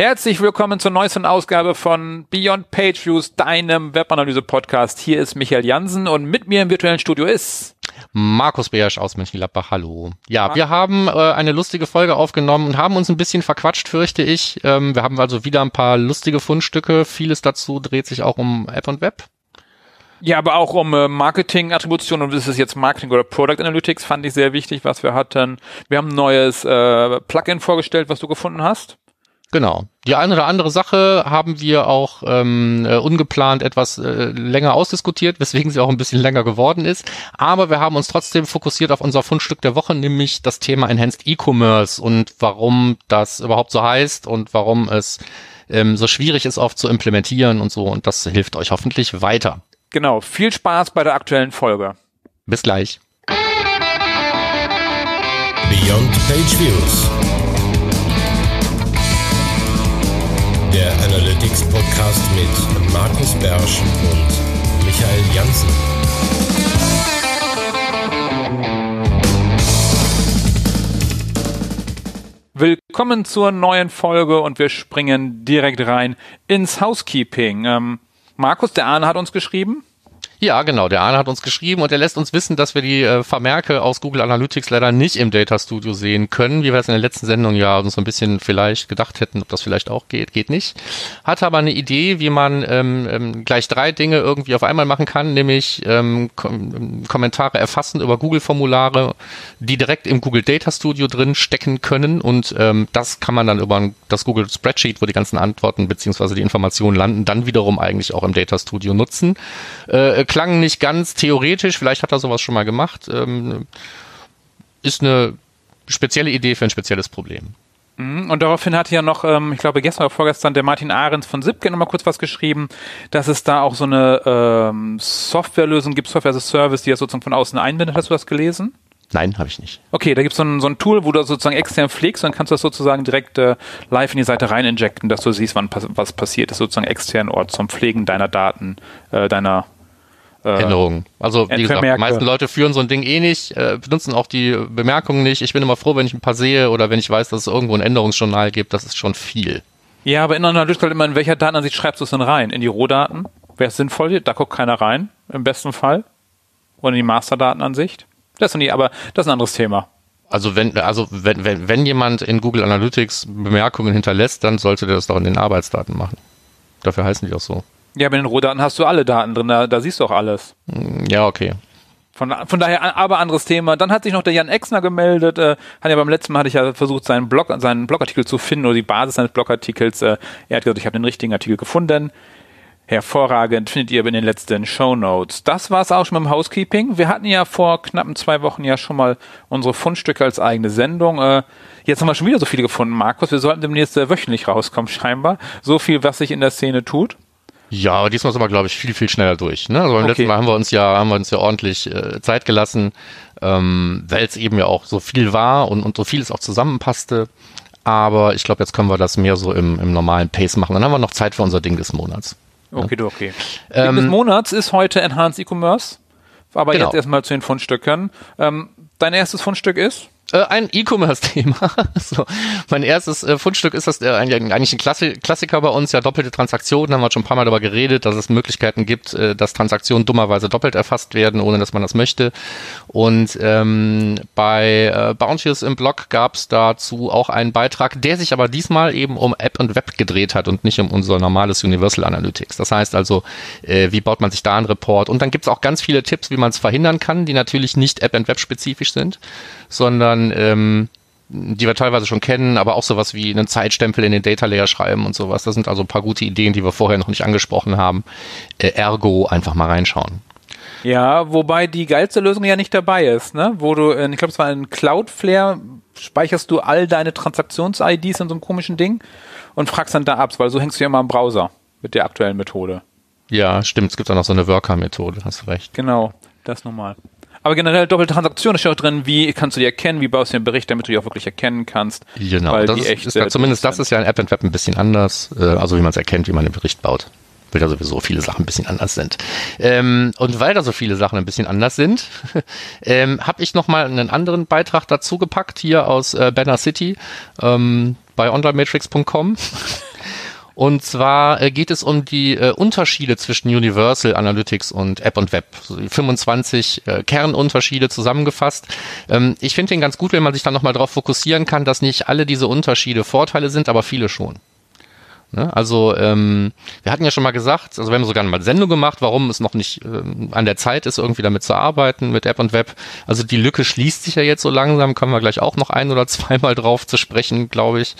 Herzlich willkommen zur neuesten Ausgabe von Beyond Page Views, deinem Webanalyse-Podcast. Hier ist Michael Jansen und mit mir im virtuellen Studio ist Markus Beersch aus Mönchengladbach, hallo. Ja, wir haben äh, eine lustige Folge aufgenommen und haben uns ein bisschen verquatscht, fürchte ich. Ähm, wir haben also wieder ein paar lustige Fundstücke. Vieles dazu dreht sich auch um App und Web. Ja, aber auch um äh, Marketing-Attribution und ist es jetzt Marketing oder Product Analytics, fand ich sehr wichtig, was wir hatten. Wir haben ein neues äh, Plugin vorgestellt, was du gefunden hast. Genau. Die eine oder andere Sache haben wir auch ähm, äh, ungeplant etwas äh, länger ausdiskutiert, weswegen sie auch ein bisschen länger geworden ist. Aber wir haben uns trotzdem fokussiert auf unser Fundstück der Woche, nämlich das Thema Enhanced E-Commerce und warum das überhaupt so heißt und warum es ähm, so schwierig ist, oft zu implementieren und so. Und das hilft euch hoffentlich weiter. Genau. Viel Spaß bei der aktuellen Folge. Bis gleich. Beyond Page Views. Der Analytics Podcast mit Markus Bersch und Michael Janssen. Willkommen zur neuen Folge und wir springen direkt rein ins Housekeeping. Ähm, Markus, der Arne hat uns geschrieben. Ja, genau. Der Arne hat uns geschrieben und er lässt uns wissen, dass wir die äh, Vermerke aus Google Analytics leider nicht im Data Studio sehen können, wie wir es in der letzten Sendung ja uns so ein bisschen vielleicht gedacht hätten, ob das vielleicht auch geht. Geht nicht. Hat aber eine Idee, wie man ähm, ähm, gleich drei Dinge irgendwie auf einmal machen kann, nämlich ähm, Kom Kommentare erfassen über Google-Formulare, die direkt im Google Data Studio drin stecken können und ähm, das kann man dann über das Google Spreadsheet, wo die ganzen Antworten beziehungsweise die Informationen landen, dann wiederum eigentlich auch im Data Studio nutzen. Äh, klang nicht ganz theoretisch, vielleicht hat er sowas schon mal gemacht. Ähm, ist eine spezielle Idee für ein spezielles Problem. Mhm, und daraufhin hat ja noch, ähm, ich glaube gestern oder vorgestern, der Martin Ahrens von Sipke nochmal kurz was geschrieben, dass es da auch so eine ähm, Softwarelösung gibt, Software as a Service, die er sozusagen von außen einbindet. Hast du das gelesen? Nein, habe ich nicht. Okay, da gibt so es so ein Tool, wo du sozusagen extern pflegst und dann kannst du das sozusagen direkt äh, live in die Seite rein injecten, dass du siehst, wann was passiert ist, sozusagen extern Ort zum Pflegen deiner Daten, äh, deiner Änderungen. Also wie gesagt, die meisten Leute führen so ein Ding eh nicht, äh, benutzen auch die Bemerkungen nicht. Ich bin immer froh, wenn ich ein paar sehe oder wenn ich weiß, dass es irgendwo ein Änderungsjournal gibt. Das ist schon viel. Ja, aber in Analytics halt immer, in welcher Datenansicht schreibst du es denn rein? In die Rohdaten? Wäre es sinnvoll? Da guckt keiner rein, im besten Fall. Oder in die Masterdatenansicht? Das ist nicht, aber das ist ein anderes Thema. Also wenn, also wenn, wenn, wenn jemand in Google Analytics Bemerkungen hinterlässt, dann sollte der das doch in den Arbeitsdaten machen. Dafür heißen die auch so. Ja, aber in den Rohdaten hast du alle Daten drin, da, da siehst du auch alles. Ja, okay. Von, von daher aber anderes Thema. Dann hat sich noch der Jan Exner gemeldet. Äh, hat ja beim letzten Mal hatte ich ja versucht, seinen Blog, seinen Blogartikel zu finden oder die Basis seines Blogartikels. Äh, er hat gesagt, ich habe den richtigen Artikel gefunden. Hervorragend, findet ihr in den letzten Show Notes. Das war's auch schon mit dem Housekeeping. Wir hatten ja vor knappen zwei Wochen ja schon mal unsere Fundstücke als eigene Sendung. Äh, jetzt haben wir schon wieder so viele gefunden, Markus. Wir sollten demnächst äh, wöchentlich rauskommen, scheinbar. So viel, was sich in der Szene tut. Ja, aber diesmal sind wir, glaube ich, viel, viel schneller durch. Ne? Also beim okay. letzten Mal haben wir uns ja, haben wir uns ja ordentlich äh, Zeit gelassen, ähm, weil es eben ja auch so viel war und, und so vieles auch zusammenpasste. Aber ich glaube, jetzt können wir das mehr so im, im normalen Pace machen. Dann haben wir noch Zeit für unser Ding des Monats. Okay, ja. okay. Ähm, Ding des Monats ist heute Enhanced E-Commerce. Aber genau. jetzt erstmal zu den Fundstücken. Ähm, dein erstes Fundstück ist? Äh, ein E-Commerce-Thema. so, mein erstes äh, Fundstück ist das äh, eigentlich ein Klassi Klassiker bei uns, ja doppelte Transaktionen, haben wir schon ein paar Mal darüber geredet, dass es Möglichkeiten gibt, äh, dass Transaktionen dummerweise doppelt erfasst werden, ohne dass man das möchte. Und ähm, bei äh, Bounteous im Blog gab es dazu auch einen Beitrag, der sich aber diesmal eben um App und Web gedreht hat und nicht um unser normales Universal Analytics. Das heißt also, äh, wie baut man sich da einen Report? Und dann gibt es auch ganz viele Tipps, wie man es verhindern kann, die natürlich nicht App und Web spezifisch sind, sondern ähm, die wir teilweise schon kennen, aber auch sowas wie einen Zeitstempel in den Data Layer schreiben und sowas. Das sind also ein paar gute Ideen, die wir vorher noch nicht angesprochen haben. Äh, ergo einfach mal reinschauen. Ja, wobei die geilste Lösung ja nicht dabei ist, ne? Wo du, ich glaube, es war in Cloudflare, speicherst du all deine Transaktions-IDs in so einem komischen Ding und fragst dann da ab, weil so hängst du ja immer im Browser mit der aktuellen Methode. Ja, stimmt. Es gibt auch noch so eine Worker-Methode, hast du recht. Genau, das nochmal. Aber generell doppelte Transaktion ist ja auch drin. Wie kannst du die erkennen? Wie baust du den Bericht, damit du die auch wirklich erkennen kannst? Genau, das ist, ist ja, zumindest das ist ja in App and Web ein bisschen anders. Äh, also wie man es erkennt, wie man den Bericht baut. Weil da sowieso viele Sachen ein bisschen anders sind. Ähm, und weil da so viele Sachen ein bisschen anders sind, ähm, habe ich nochmal einen anderen Beitrag dazu gepackt, hier aus äh, Banner City ähm, bei onlinematrix.com. Und zwar äh, geht es um die äh, Unterschiede zwischen Universal Analytics und App und Web. So 25 äh, Kernunterschiede zusammengefasst. Ähm, ich finde den ganz gut, wenn man sich dann nochmal darauf fokussieren kann, dass nicht alle diese Unterschiede Vorteile sind, aber viele schon. Ne? Also ähm, wir hatten ja schon mal gesagt, also wir haben sogar mal Sendung gemacht, warum es noch nicht ähm, an der Zeit ist, irgendwie damit zu arbeiten mit App und Web. Also die Lücke schließt sich ja jetzt so langsam, kommen wir gleich auch noch ein oder zweimal drauf zu sprechen, glaube ich.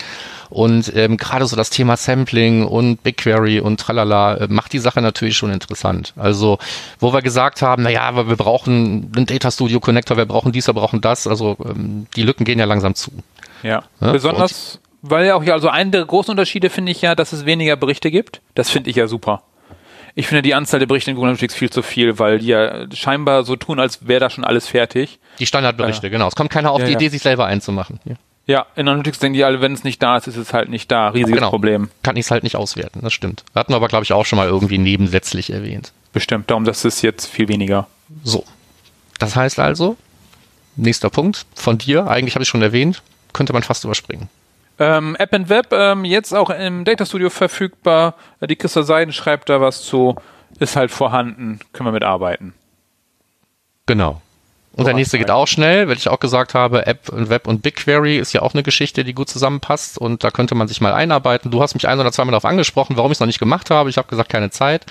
Und ähm, gerade so das Thema Sampling und BigQuery und tralala äh, macht die Sache natürlich schon interessant. Also wo wir gesagt haben, naja, aber wir brauchen einen Data Studio Connector, wir brauchen dies, wir brauchen das. Also ähm, die Lücken gehen ja langsam zu. Ja, ja? besonders weil ja auch ja, also einen der großen Unterschiede finde ich ja, dass es weniger Berichte gibt. Das finde ich ja super. Ich finde die Anzahl der Berichte in Google Analytics viel zu viel, weil die ja scheinbar so tun, als wäre da schon alles fertig. Die Standardberichte, ja. genau. Es kommt keiner auf ja, die Idee, sich selber einzumachen. Ja. Ja, in Analytics denken die alle, wenn es nicht da ist, ist es halt nicht da. Riesiges genau. Problem. Kann ich es halt nicht auswerten, das stimmt. Hatten wir aber, glaube ich, auch schon mal irgendwie nebensätzlich erwähnt. Bestimmt, darum das ist jetzt viel weniger. So. Das heißt also, nächster Punkt von dir, eigentlich habe ich schon erwähnt, könnte man fast überspringen. Ähm, App and Web, ähm, jetzt auch im Data Studio verfügbar. Die Christa Seiden schreibt da was zu. Ist halt vorhanden, können wir mitarbeiten. Genau. Und der nächste geht auch schnell, weil ich auch gesagt habe, App und Web und BigQuery ist ja auch eine Geschichte, die gut zusammenpasst und da könnte man sich mal einarbeiten. Du hast mich ein oder zweimal darauf angesprochen, warum ich es noch nicht gemacht habe. Ich habe gesagt, keine Zeit.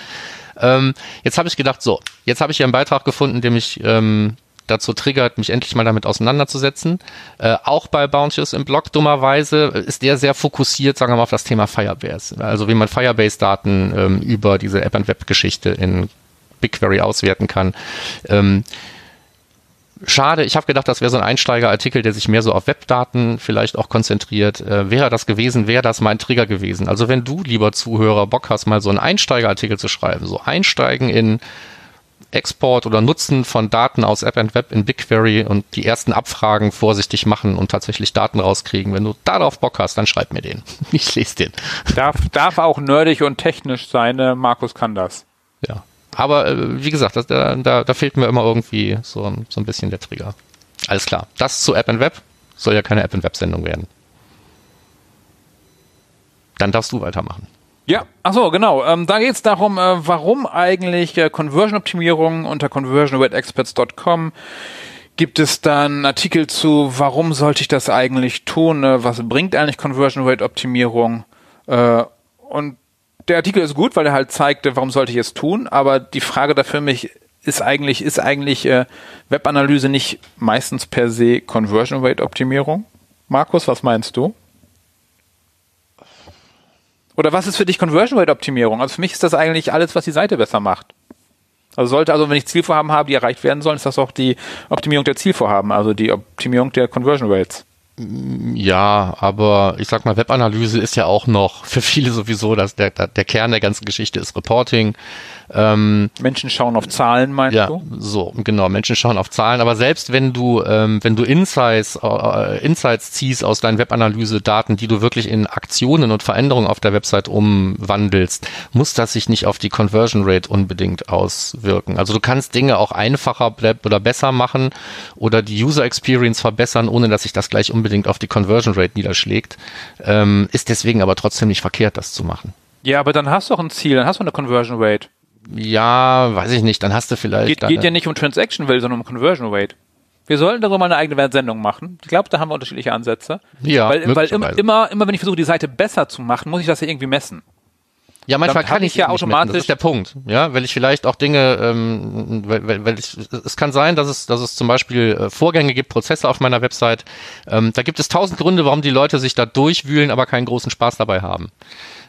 Ähm, jetzt habe ich gedacht, so, jetzt habe ich hier einen Beitrag gefunden, der mich ähm, dazu triggert, mich endlich mal damit auseinanderzusetzen. Äh, auch bei Bounteous im Blog dummerweise ist der sehr fokussiert, sagen wir mal, auf das Thema Firebase. Also wie man Firebase-Daten ähm, über diese App- und Web-Geschichte in BigQuery auswerten kann. Ähm, Schade, ich habe gedacht, das wäre so ein Einsteigerartikel, der sich mehr so auf Webdaten vielleicht auch konzentriert. Äh, wäre das gewesen, wäre das mein Trigger gewesen. Also wenn du, lieber Zuhörer, Bock hast, mal so einen Einsteigerartikel zu schreiben, so einsteigen in Export oder Nutzen von Daten aus App and Web in BigQuery und die ersten Abfragen vorsichtig machen und tatsächlich Daten rauskriegen. Wenn du darauf Bock hast, dann schreib mir den. Ich lese den. Darf, darf auch nerdig und technisch sein, äh, Markus kann das. Ja. Aber äh, wie gesagt, das, da, da, da fehlt mir immer irgendwie so, so ein bisschen der Trigger. Alles klar. Das zu App and Web soll ja keine App and Web Sendung werden. Dann darfst du weitermachen. Ja, ach so, genau. Ähm, da geht es darum, äh, warum eigentlich äh, Conversion-Optimierung unter conversionrateexperts.com gibt es dann Artikel zu, warum sollte ich das eigentlich tun, äh, was bringt eigentlich Conversion Rate Optimierung äh, und der Artikel ist gut, weil er halt zeigt, warum sollte ich es tun, aber die Frage da für mich ist eigentlich, ist eigentlich äh, Webanalyse nicht meistens per se Conversion Rate Optimierung? Markus, was meinst du? Oder was ist für dich Conversion Rate Optimierung? Also für mich ist das eigentlich alles, was die Seite besser macht. Also sollte, also wenn ich Zielvorhaben habe, die erreicht werden sollen, ist das auch die Optimierung der Zielvorhaben, also die Optimierung der Conversion Rates. Ja, aber ich sag mal, Webanalyse ist ja auch noch für viele sowieso, dass der, der Kern der ganzen Geschichte ist Reporting. Ähm, Menschen schauen auf Zahlen, meinst ja, du? So, genau, Menschen schauen auf Zahlen. Aber selbst wenn du, ähm, wenn du Insights, äh, Insights ziehst aus deinen Webanalyse-Daten, die du wirklich in Aktionen und Veränderungen auf der Website umwandelst, muss das sich nicht auf die Conversion Rate unbedingt auswirken. Also du kannst Dinge auch einfacher oder besser machen oder die User Experience verbessern, ohne dass sich das gleich unbedingt auf die Conversion Rate niederschlägt. Ähm, ist deswegen aber trotzdem nicht verkehrt, das zu machen. Ja, aber dann hast du auch ein Ziel, dann hast du eine Conversion Rate. Ja, weiß ich nicht. Dann hast du vielleicht. Geht, geht ja nicht um Transaction Value, sondern um Conversion Rate. Wir sollten darüber mal eine eigene Sendung machen. Ich glaube, da haben wir unterschiedliche Ansätze. Ja, weil, weil immer, immer, wenn ich versuche, die Seite besser zu machen, muss ich das ja irgendwie messen. Ja, manchmal kann ich ja automatisch. Das ist der Punkt. Ja, weil ich vielleicht auch Dinge, ähm, weil, weil ich, es kann sein, dass es, dass es zum Beispiel äh, Vorgänge gibt, Prozesse auf meiner Website. Ähm, da gibt es tausend Gründe, warum die Leute sich da durchwühlen, aber keinen großen Spaß dabei haben.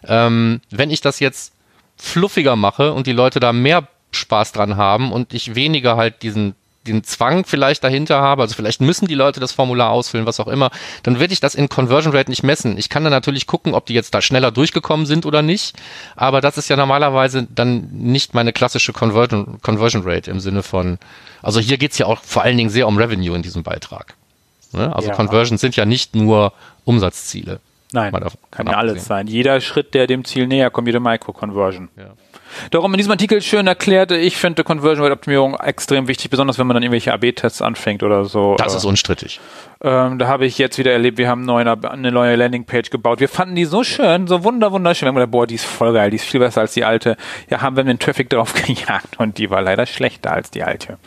Ähm, wenn ich das jetzt fluffiger mache und die Leute da mehr Spaß dran haben und ich weniger halt diesen den Zwang vielleicht dahinter habe, also vielleicht müssen die Leute das Formular ausfüllen, was auch immer, dann werde ich das in Conversion Rate nicht messen. Ich kann dann natürlich gucken, ob die jetzt da schneller durchgekommen sind oder nicht, aber das ist ja normalerweise dann nicht meine klassische Conversion, Conversion Rate im Sinne von, also hier geht's ja auch vor allen Dingen sehr um Revenue in diesem Beitrag. Ne? Also ja. Conversions sind ja nicht nur Umsatzziele. Nein, kann ja alles sein. Jeder Schritt, der dem Ziel näher kommt, jede Micro-Conversion. Ja. Darum in diesem Artikel schön erklärt, ich finde Conversion Rate Optimierung extrem wichtig, besonders wenn man dann irgendwelche AB-Tests anfängt oder so. Das Äh, ist unstrittig. ähm, da habe ich jetzt wieder erlebt, wir haben eine neue Landingpage gebaut. Wir fanden die so schön, so wunder, wunderschön. Wir haben gedacht, boah, die ist voll geil, die ist viel besser als die alte. Ja, haben wir den Traffic drauf gejagt und die war leider schlechter als die alte.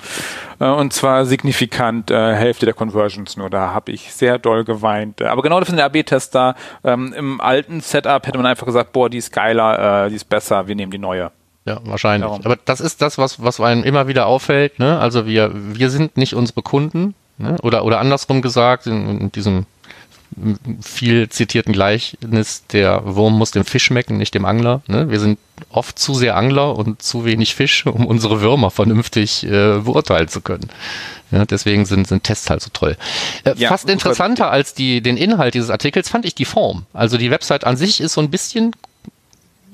Äh, und zwar signifikant äh, Hälfte der Conversions nur. Da habe ich sehr doll geweint. Äh, Aber genau das sind der AB-Test da. Ähm, Im alten Setup hätte man einfach gesagt, boah, die ist geiler, äh, die ist besser, wir nehmen die neue. Ja, wahrscheinlich. Darum. Aber das ist das, was, was einem immer wieder auffällt. Ne? Also wir, wir sind nicht unsere Kunden. Ne? Oder, oder andersrum gesagt, in, in diesem viel zitierten Gleichnis, der Wurm muss dem Fisch schmecken, nicht dem Angler. Ne? Wir sind oft zu sehr Angler und zu wenig Fisch, um unsere Würmer vernünftig äh, beurteilen zu können. Ja, deswegen sind, sind Tests halt so toll. Äh, Ja, fast interessanter als die, den Inhalt dieses Artikels fand ich die Form. Also die Website an sich ist so ein bisschen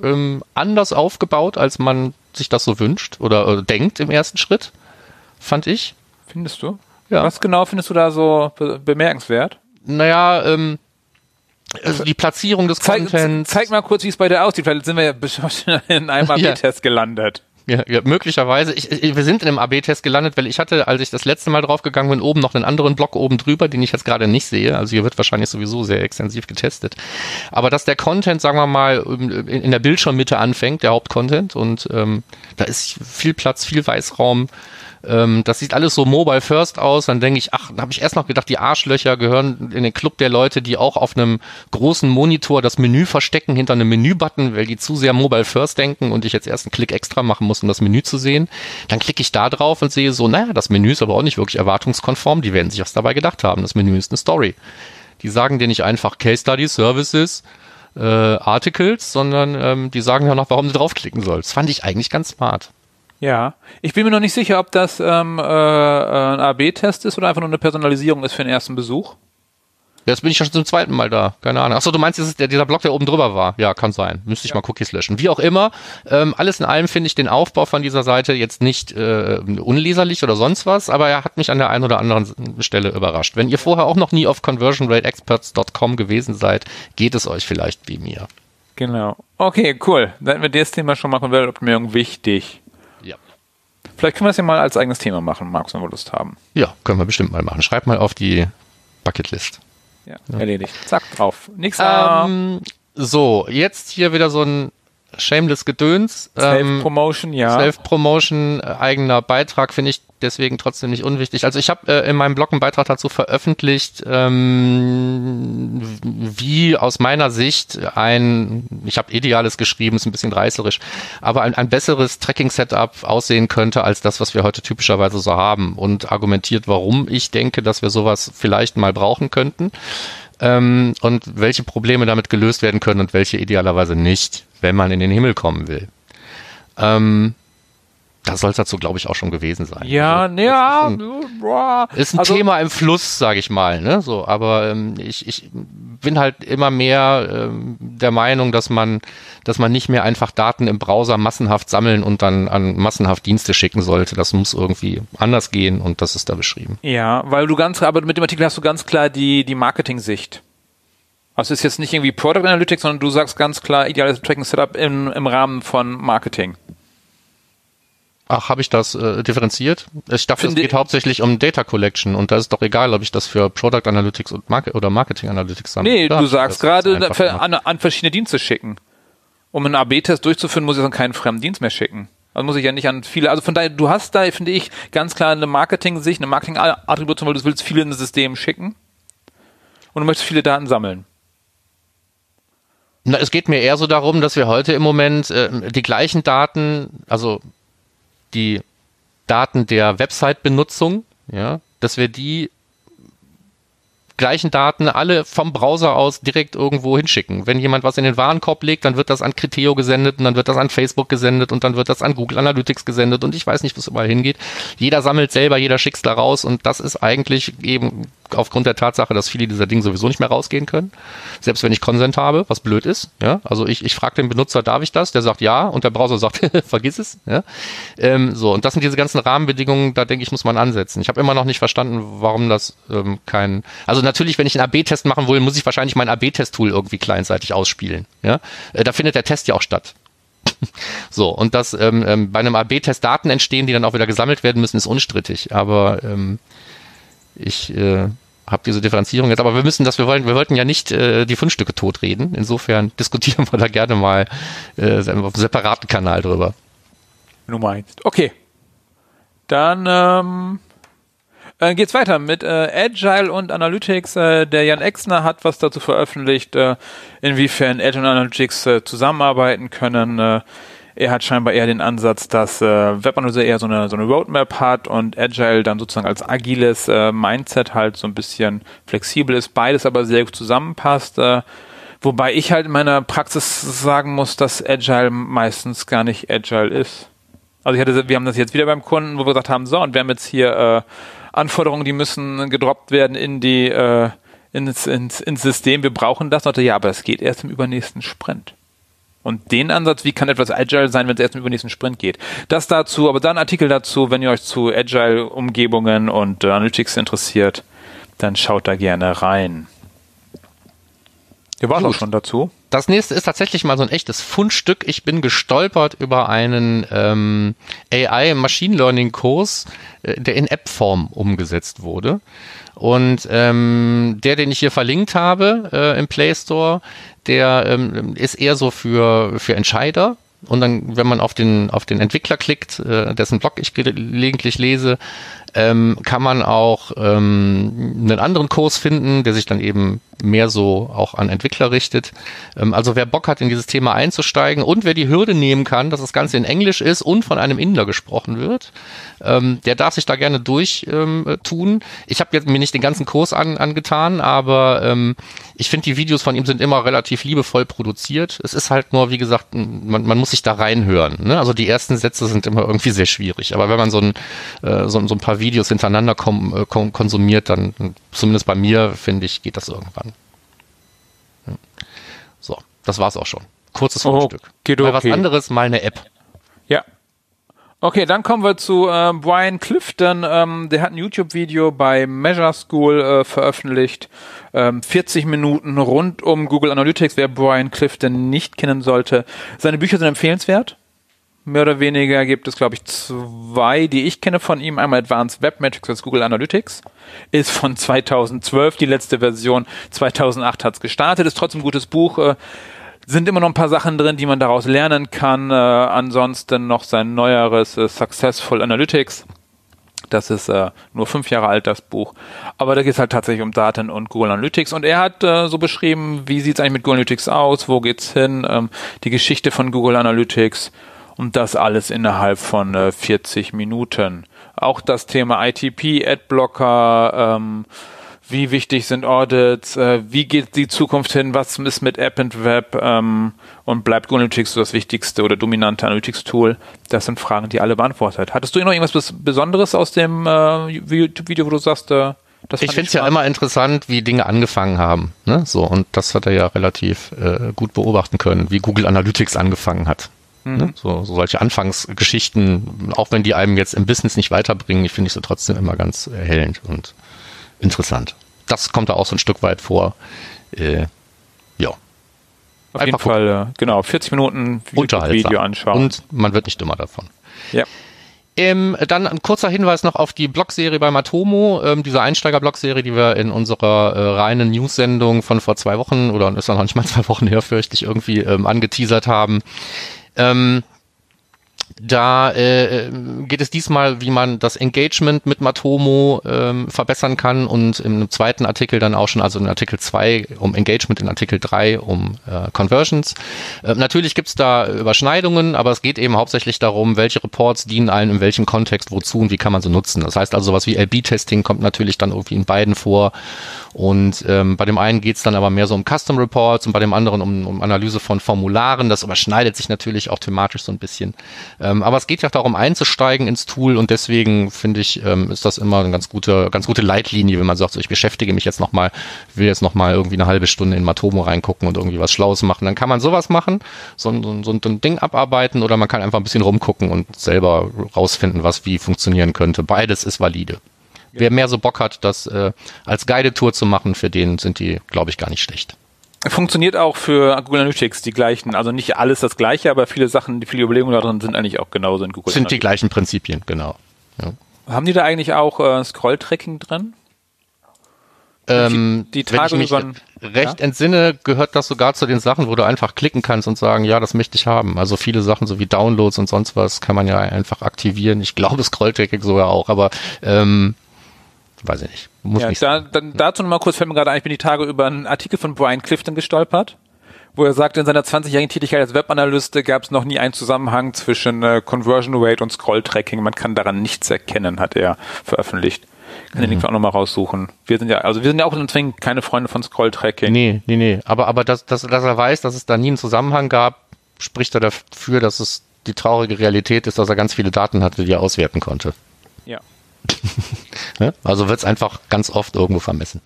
ähm, anders aufgebaut, als man sich das so wünscht oder äh, denkt im ersten Schritt, fand ich. Findest du? Ja. Was genau findest du da so be bemerkenswert? Naja, ähm, also die Platzierung des Zeig, Contents. zeig mal kurz, wie es bei dir aussieht. Vielleicht sind wir ja in einem. AB-Test gelandet. Ja, ja, möglicherweise. Ich, ich, wir sind in einem AB-Test gelandet, weil ich hatte, als ich das letzte Mal draufgegangen bin, oben noch einen anderen Block oben drüber, den ich jetzt gerade nicht sehe. Also hier wird wahrscheinlich sowieso sehr extensiv getestet. Aber dass der Content, sagen wir mal, in, in der Bildschirmmitte anfängt, der Hauptcontent, und ähm, da ist viel Platz, viel Weißraum. Ähm, das sieht alles so mobile first aus. Dann denke ich, ach, da habe ich erst noch gedacht, die Arschlöcher gehören in den Club der Leute, die auch auf einem großen Monitor das Menü verstecken hinter einem Menübutton, weil die zu sehr mobile first denken und ich jetzt erst einen Klick extra machen muss, um das Menü zu sehen. Dann klicke ich da drauf und sehe so, naja, das Menü ist aber auch nicht wirklich erwartungskonform. Die werden sich was dabei gedacht haben. Das Menü ist eine Story. Die sagen dir nicht einfach Case Study Services, äh, Articles, sondern ähm, die sagen ja noch, warum du draufklicken sollst. Fand ich eigentlich ganz smart. Ja, ich bin mir noch nicht sicher, ob das ähm, äh, ein AB-Test ist oder einfach nur eine Personalisierung ist für den ersten Besuch. Jetzt bin ich schon zum zweiten Mal da. Keine Ahnung. Achso, du meinst, das ist der, dieser Block, der oben drüber war. Ja, kann sein. Müsste ich mal Cookies löschen. Wie auch immer. Ähm, alles in allem finde ich den Aufbau von dieser Seite jetzt nicht äh, unleserlich oder sonst was, aber er hat mich an der einen oder anderen Stelle überrascht. Wenn ihr vorher auch noch nie auf conversionrateexperts.com gewesen seid, geht es euch vielleicht wie mir. Genau. Okay, cool. Dann hätten wir das Thema schon mal Conversion-Optimierung wichtig. Ja. Vielleicht können wir das ja mal als eigenes Thema machen, Markus, wenn wir Lust haben. Ja, können wir bestimmt mal machen. Schreibt mal auf die Bucketlist. Ja, erledigt. Zack, drauf. Nächster Ähm, so, jetzt hier wieder so ein shameless Gedöns. Ähm, Self-Promotion, ja. Self-Promotion, äh, eigener Beitrag finde ich deswegen trotzdem nicht unwichtig. Also ich habe äh, in meinem Blog einen Beitrag dazu veröffentlicht, ähm, wie aus meiner Sicht ein, ich habe Ideales geschrieben, ist ein bisschen reißerisch, aber ein, ein besseres Tracking-Setup aussehen könnte als das, was wir heute typischerweise so haben und argumentiert, warum ich denke, dass wir sowas vielleicht mal brauchen könnten ähm, und welche Probleme damit gelöst werden können und welche idealerweise nicht, wenn man in den Himmel kommen will. Ähm, das soll es dazu, glaube ich, auch schon gewesen sein. Ja, Also, ja, ist ein, ist ein Also- Thema im Fluss, sage ich mal. Ne? So, aber ähm, ich, ich bin halt immer mehr ähm, der Meinung, dass man, dass man nicht mehr einfach Daten im Browser massenhaft sammeln und dann an massenhaft Dienste schicken sollte. Das muss irgendwie anders gehen und das ist da beschrieben. Ja, weil du ganz, aber mit dem Artikel hast du ganz klar die, die Marketing-Sicht. Also es ist jetzt nicht irgendwie Product Analytics, sondern du sagst ganz klar ideales Tracking Setup im, im Rahmen von Marketing. Ach, habe ich das äh, differenziert? Ich dachte, es geht hauptsächlich um Data Collection und da ist doch egal, ob ich das für Product Analytics und Market oder Marketing Analytics sammle. Nee, Ja, du sagst gerade an, an verschiedene Dienste schicken. Um einen AB-Test durchzuführen, muss ich dann keinen fremden Dienst mehr schicken. Also muss ich ja nicht an viele, also von daher, du hast da, finde ich, ganz klar eine Marketing-Sicht, eine Marketing-Attribution, weil du willst viele in das System schicken und du möchtest viele Daten sammeln. Na, es geht mir eher so darum, dass wir heute im Moment äh, die gleichen Daten, also die Daten der Website-Benutzung, ja, dass wir die gleichen Daten alle vom Browser aus direkt irgendwo hinschicken. Wenn jemand was in den Warenkorb legt, dann wird das an Criteo gesendet und dann wird das an Facebook gesendet und dann wird das an Google Analytics gesendet und ich weiß nicht, wo es überall hingeht. Jeder sammelt selber, jeder schickt da raus und das ist eigentlich eben aufgrund der Tatsache, dass viele dieser Dinge sowieso nicht mehr rausgehen können. Selbst wenn ich Consent habe, was blöd ist. Ja, also ich, ich frage den Benutzer, darf ich das? Der sagt ja und der Browser sagt, vergiss es. Ja, ähm, so und das sind diese ganzen Rahmenbedingungen. Da denke ich, muss man ansetzen. Ich habe immer noch nicht verstanden, warum das ähm, kein. Also natürlich, wenn ich einen AB-Test machen will, muss ich wahrscheinlich mein AB-Test-Tool irgendwie kleinseitig ausspielen. Ja, äh, da findet der Test ja auch statt. So, und dass ähm, ähm, bei einem AB-Test Daten entstehen, die dann auch wieder gesammelt werden müssen, ist unstrittig. Aber ähm, ich äh, habe diese Differenzierung jetzt, aber wir müssen das, wir wollen, wir wollten ja nicht äh, die Fundstücke totreden. Insofern diskutieren wir da gerne mal äh, auf einem separaten Kanal drüber. Du meinst. Okay. Dann ähm, äh, geht's weiter mit äh, Agile und Analytics. Äh, der Jan Exner hat was dazu veröffentlicht, äh, inwiefern Agile und Analytics äh, zusammenarbeiten können. Er hat scheinbar eher den Ansatz, dass äh, Webanalyse eher so eine, so eine Roadmap hat und Agile dann sozusagen als agiles äh, Mindset halt so ein bisschen flexibel ist, beides aber sehr gut zusammenpasst. Äh, wobei ich halt in meiner Praxis sagen muss, dass Agile meistens gar nicht Agile ist. Also ich hatte, wir haben das jetzt wieder beim Kunden, wo wir gesagt haben, so, und wir haben jetzt hier äh, Anforderungen, die müssen gedroppt werden in die äh, ins, ins, ins System, wir brauchen das. Und ja, aber es geht erst im übernächsten Sprint. Und den Ansatz, wie kann etwas Agile sein, wenn es erst im übernächsten Sprint geht? Das dazu, aber dann Artikel dazu, wenn ihr euch zu Agile-Umgebungen und äh, Analytics interessiert, dann schaut da gerne rein. Ihr wart auch schon dazu. Das nächste ist tatsächlich mal so ein echtes Fundstück. Ich bin gestolpert über einen ähm, AI Machine Learning Kurs, äh, der in App-Form umgesetzt wurde. Und ähm, der, den ich hier verlinkt habe äh, im Play Store, der ähm, ist eher so für, für Entscheider. Und dann, wenn man auf den, auf den Entwickler klickt, äh, dessen Blog ich gelegentlich lese, ähm, kann man auch ähm, einen anderen Kurs finden, der sich dann eben mehr so auch an Entwickler richtet. Ähm, also wer Bock hat, in dieses Thema einzusteigen und wer die Hürde nehmen kann, dass das Ganze in Englisch ist und von einem Inder gesprochen wird, ähm, der darf sich da gerne durch ähm, tun. Ich habe mir nicht den ganzen Kurs an, angetan, aber ähm, ich finde, die Videos von ihm sind immer relativ liebevoll produziert. Es ist halt nur, wie gesagt, man, man muss sich da reinhören. Ne? Also die ersten Sätze sind immer irgendwie sehr schwierig. Aber wenn man so ein, äh, so, so ein paar Videos hintereinander kom, äh, konsumiert, dann zumindest bei mir, finde ich, geht das irgendwann. So, das war's auch schon. Kurzes Fundstück. Okay, mal was anderes, mal eine App. Ja. Okay, dann kommen wir zu äh, Brian Clifton. Ähm, der hat ein YouTube-Video bei Measure School äh, veröffentlicht. Ähm, 40 Minuten rund um Google Analytics. Wer Brian Clifton nicht kennen sollte, seine Bücher sind empfehlenswert. Mehr oder weniger gibt es, glaube ich, zwei, die ich kenne von ihm. Einmal Advanced Web Metrics als Google Analytics. Ist von 2012 die letzte Version. 2008 hat es gestartet. Ist trotzdem ein gutes Buch. Äh, sind immer noch ein paar Sachen drin, die man daraus lernen kann. Äh, ansonsten noch sein neueres äh, Successful Analytics. Das ist äh, nur fünf Jahre alt, das Buch. Aber da geht es halt tatsächlich um Daten und Google Analytics. Und er hat äh, so beschrieben, wie sieht es eigentlich mit Google Analytics aus, wo geht's hin, ähm, die Geschichte von Google Analytics und das alles innerhalb von äh, 40 Minuten. Auch das Thema ITP, Adblocker, ähm, wie wichtig sind Audits, äh, wie geht die Zukunft hin, was ist mit App und Web ähm, und bleibt Google Analytics so das wichtigste oder dominante Analytics-Tool? Das sind Fragen, die alle beantwortet. Hattest du noch irgendwas Besonderes aus dem äh, YouTube-Video, wo du sagst, äh, das ich finde es ja immer interessant, wie Dinge angefangen haben. Ne? So, und das hat er ja relativ äh, gut beobachten können, wie Google Analytics angefangen hat. Ne? Mhm. So, so solche Anfangsgeschichten, auch wenn die einem jetzt im Business nicht weiterbringen, ich finde ich sie trotzdem immer ganz erhellend und interessant. Das kommt da auch so ein Stück weit vor. Äh, ja. Auf Einfach jeden Fall, gucken. Äh, genau, 40 Minuten Video anschauen. Und man wird nicht dümmer davon. Ja. Ähm, dann ein kurzer Hinweis noch auf die Blogserie bei Matomo, ähm, diese Einsteiger-Blogserie, die wir in unserer äh, reinen News-Sendung von vor zwei Wochen oder ist noch nicht mal zwei Wochen her, fürchte ich, irgendwie ähm, angeteasert haben. Ähm, da äh, geht es diesmal, wie man das Engagement mit Matomo ähm, verbessern kann und im zweiten Artikel dann auch schon, also in Artikel 2 um Engagement, in Artikel 3 um äh, Conversions. Äh, natürlich gibt's da Überschneidungen, aber es geht eben hauptsächlich darum, welche Reports dienen allen in welchem Kontext wozu und wie kann man sie nutzen. Das heißt also sowas wie LB-Testing kommt natürlich dann irgendwie in beiden vor und ähm, bei dem einen geht's dann aber mehr so um Custom Reports und bei dem anderen um, um Analyse von Formularen. Das überschneidet sich natürlich auch thematisch so ein bisschen. Ähm, aber es geht ja darum, einzusteigen ins Tool und deswegen finde ich, ähm, ist das immer eine ganz gute, ganz gute Leitlinie, wenn man sagt, so, ich beschäftige mich jetzt nochmal, will jetzt nochmal irgendwie eine halbe Stunde in Matomo reingucken und irgendwie was Schlaues machen. Dann kann man sowas machen, so, so, so ein Ding abarbeiten oder man kann einfach ein bisschen rumgucken und selber rausfinden, was wie funktionieren könnte. Beides ist valide. Wer mehr so Bock hat, das äh, als Guided-Tour zu machen, für den sind die, glaube ich, gar nicht schlecht. Funktioniert auch für Google Analytics die gleichen, also nicht alles das gleiche, aber viele Sachen, viele Überlegungen da drin sind eigentlich auch genauso in Google. Sind Analytics. die gleichen Prinzipien, genau. Ja. Haben die da eigentlich auch äh, Scroll-Tracking drin? Ähm, die, die Tage wenn ich mich über, recht ja? entsinne, gehört das sogar zu den Sachen, wo du einfach klicken kannst und sagen, ja, das möchte ich haben. Also viele Sachen, so wie Downloads und sonst was, kann man ja einfach aktivieren. Ich glaube, Scrolltracking sogar auch, aber ähm, weiß ich nicht. Muss ja, nicht da, dann dazu nochmal kurz fällt mir gerade ein, ich bin die Tage über einen Artikel von Brian Clifton gestolpert, wo er sagt, in seiner 20-jährigen Tätigkeit als Webanalyste gab es noch nie einen Zusammenhang zwischen äh, Conversion Rate und Scroll-Tracking. Man kann daran nichts erkennen, hat er veröffentlicht. Kann den Link auch nochmal raussuchen. Wir sind ja, also wir sind ja auch zwingend keine Freunde von Scroll-Tracking. Nee, nee, nee. Aber, aber dass, dass, dass er weiß, dass es da nie einen Zusammenhang gab, spricht er dafür, dass es die traurige Realität ist, dass er ganz viele Daten hatte, die er auswerten konnte. Ja. Also wird es einfach ganz oft irgendwo vermessen.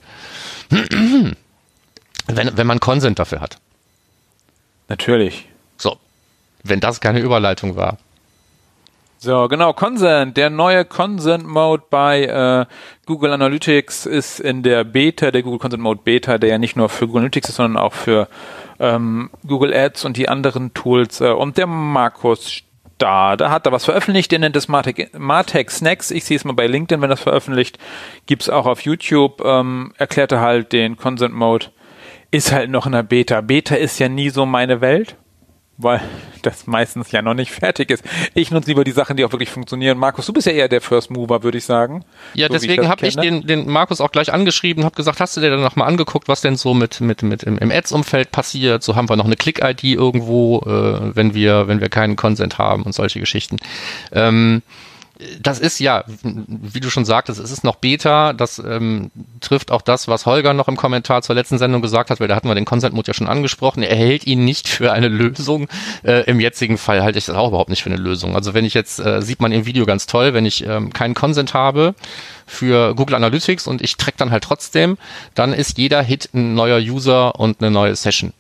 wenn, wenn man Consent dafür hat. Natürlich. So. Wenn das keine Überleitung war. So, genau, Consent. Der neue Consent Mode bei äh, Google Analytics ist in der Beta, der Google Consent Mode Beta, der ja nicht nur für Google Analytics ist, sondern auch für ähm, Google Ads und die anderen Tools. Äh, und der Markus da. Da hat er was veröffentlicht, der nennt es Martech, Martech Snacks. Ich sehe es mal bei LinkedIn, wenn das veröffentlicht. Gibt's auch auf YouTube. Ähm, erklärte halt den Consent Mode. Ist halt noch in der Beta. Beta ist ja nie so meine Welt weil das meistens ja noch nicht fertig ist. Ich nutze lieber die Sachen, die auch wirklich funktionieren. Markus, du bist ja eher der First Mover, würde ich sagen. Ja, so deswegen habe ich den, den Markus auch gleich angeschrieben, habe gesagt, hast du dir dann noch mal angeguckt, was denn so mit mit mit im, im Ads-Umfeld passiert? So haben wir noch eine Click-ID irgendwo, äh, wenn wir wenn wir keinen Consent haben und solche Geschichten. Ähm, das ist ja, wie du schon sagtest, es ist noch Beta. Das ähm, trifft auch das, was Holger noch im Kommentar zur letzten Sendung gesagt hat, weil da hatten wir den Consent Mode ja schon angesprochen. Er hält ihn nicht für eine Lösung. Äh, Im jetzigen Fall halte ich das auch überhaupt nicht für eine Lösung. Also wenn ich jetzt, äh, sieht man im Video ganz toll, wenn ich ähm, keinen Consent habe für Google Analytics und ich track dann halt trotzdem, dann ist jeder Hit ein neuer User und eine neue Session.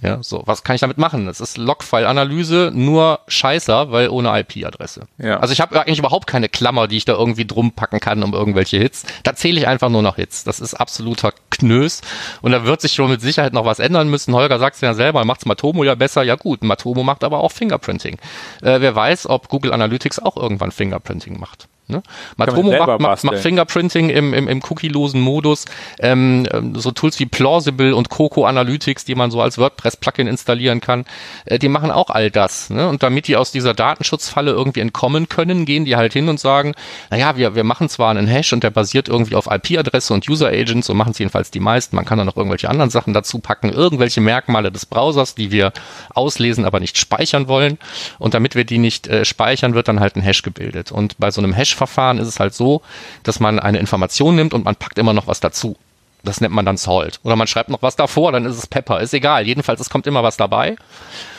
Ja, so, was kann ich damit machen? Das ist Logfile-Analyse, nur scheißer, weil ohne IP-Adresse. Ja. Also ich habe eigentlich überhaupt keine Klammer, die ich da irgendwie drum packen kann um irgendwelche Hits. Da zähle ich einfach nur noch Hits. Das ist absoluter Knös. Und da wird sich schon mit Sicherheit noch was ändern müssen. Holger sagt es ja selber, macht's Matomo ja besser. Ja gut, Matomo macht aber auch Fingerprinting. Äh, wer weiß, ob Google Analytics auch irgendwann Fingerprinting macht. Ne? Matomo macht, macht, macht, Fingerprinting im, im, im cookie-losen Modus. Ähm, ähm, so Tools wie Plausible und Coco Analytics, die man so als WordPress-Plugin installieren kann, äh, die machen auch all das. Ne? Und damit die aus dieser Datenschutzfalle irgendwie entkommen können, gehen die halt hin und sagen, naja, wir, wir machen zwar einen Hash und der basiert irgendwie auf IP-Adresse und User-Agents, so machen es jedenfalls die meisten. Man kann da noch irgendwelche anderen Sachen dazu packen, irgendwelche Merkmale des Browsers, die wir auslesen, aber nicht speichern wollen. Und damit wir die nicht äh, speichern, wird dann halt ein Hash gebildet. Und bei so einem Hash Hash-Verfahren ist es halt so, dass man eine Information nimmt und man packt immer noch was dazu. Das nennt man dann Salt. Oder man schreibt noch was davor, dann ist es Pepper. Ist egal. Jedenfalls, es kommt immer was dabei.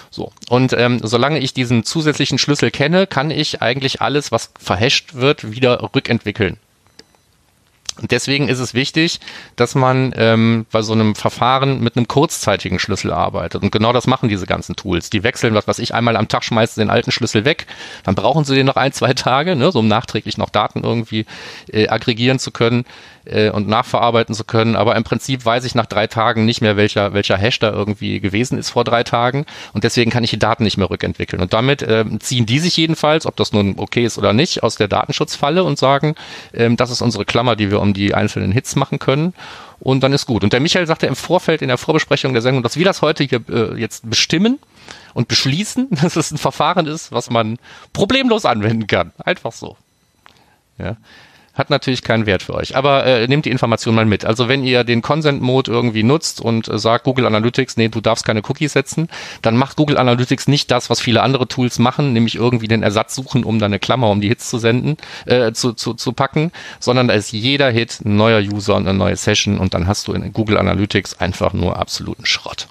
So. Und ähm, solange ich diesen zusätzlichen Schlüssel kenne, kann ich eigentlich alles, was verhasht wird, wieder rückentwickeln. Und deswegen ist es wichtig, dass man ähm, bei so einem Verfahren mit einem kurzzeitigen Schlüssel arbeitet. Und genau das machen diese ganzen Tools. Die wechseln, was was ich, einmal am Tag schmeißen den alten Schlüssel weg, dann brauchen sie den noch ein, zwei Tage, ne, so um nachträglich noch Daten irgendwie äh, aggregieren zu können äh, und nachverarbeiten zu können. Aber im Prinzip weiß ich nach drei Tagen nicht mehr, welcher, welcher Hash da irgendwie gewesen ist vor drei Tagen. Und deswegen kann ich die Daten nicht mehr rückentwickeln. Und damit äh, ziehen die sich jedenfalls, ob das nun okay ist oder nicht, aus der Datenschutzfalle und sagen, äh, das ist unsere Klammer, die wir um die einzelnen Hits machen können und dann ist gut. Und der Michael sagte im Vorfeld in der Vorbesprechung der Sendung, dass wir das heute hier äh, jetzt bestimmen und beschließen, dass es ein Verfahren ist, was man problemlos anwenden kann. Einfach so. Ja hat natürlich keinen Wert für euch. Aber äh, nehmt die Information mal mit. Also wenn ihr den Consent-Mode irgendwie nutzt und äh, sagt Google Analytics, nee, du darfst keine Cookies setzen, dann macht Google Analytics nicht das, was viele andere Tools machen, nämlich irgendwie den Ersatz suchen, um dann eine Klammer um die Hits zu senden, äh, zu, zu, zu packen, sondern da ist jeder Hit ein neuer User und eine neue Session und dann hast du in Google Analytics einfach nur absoluten Schrott.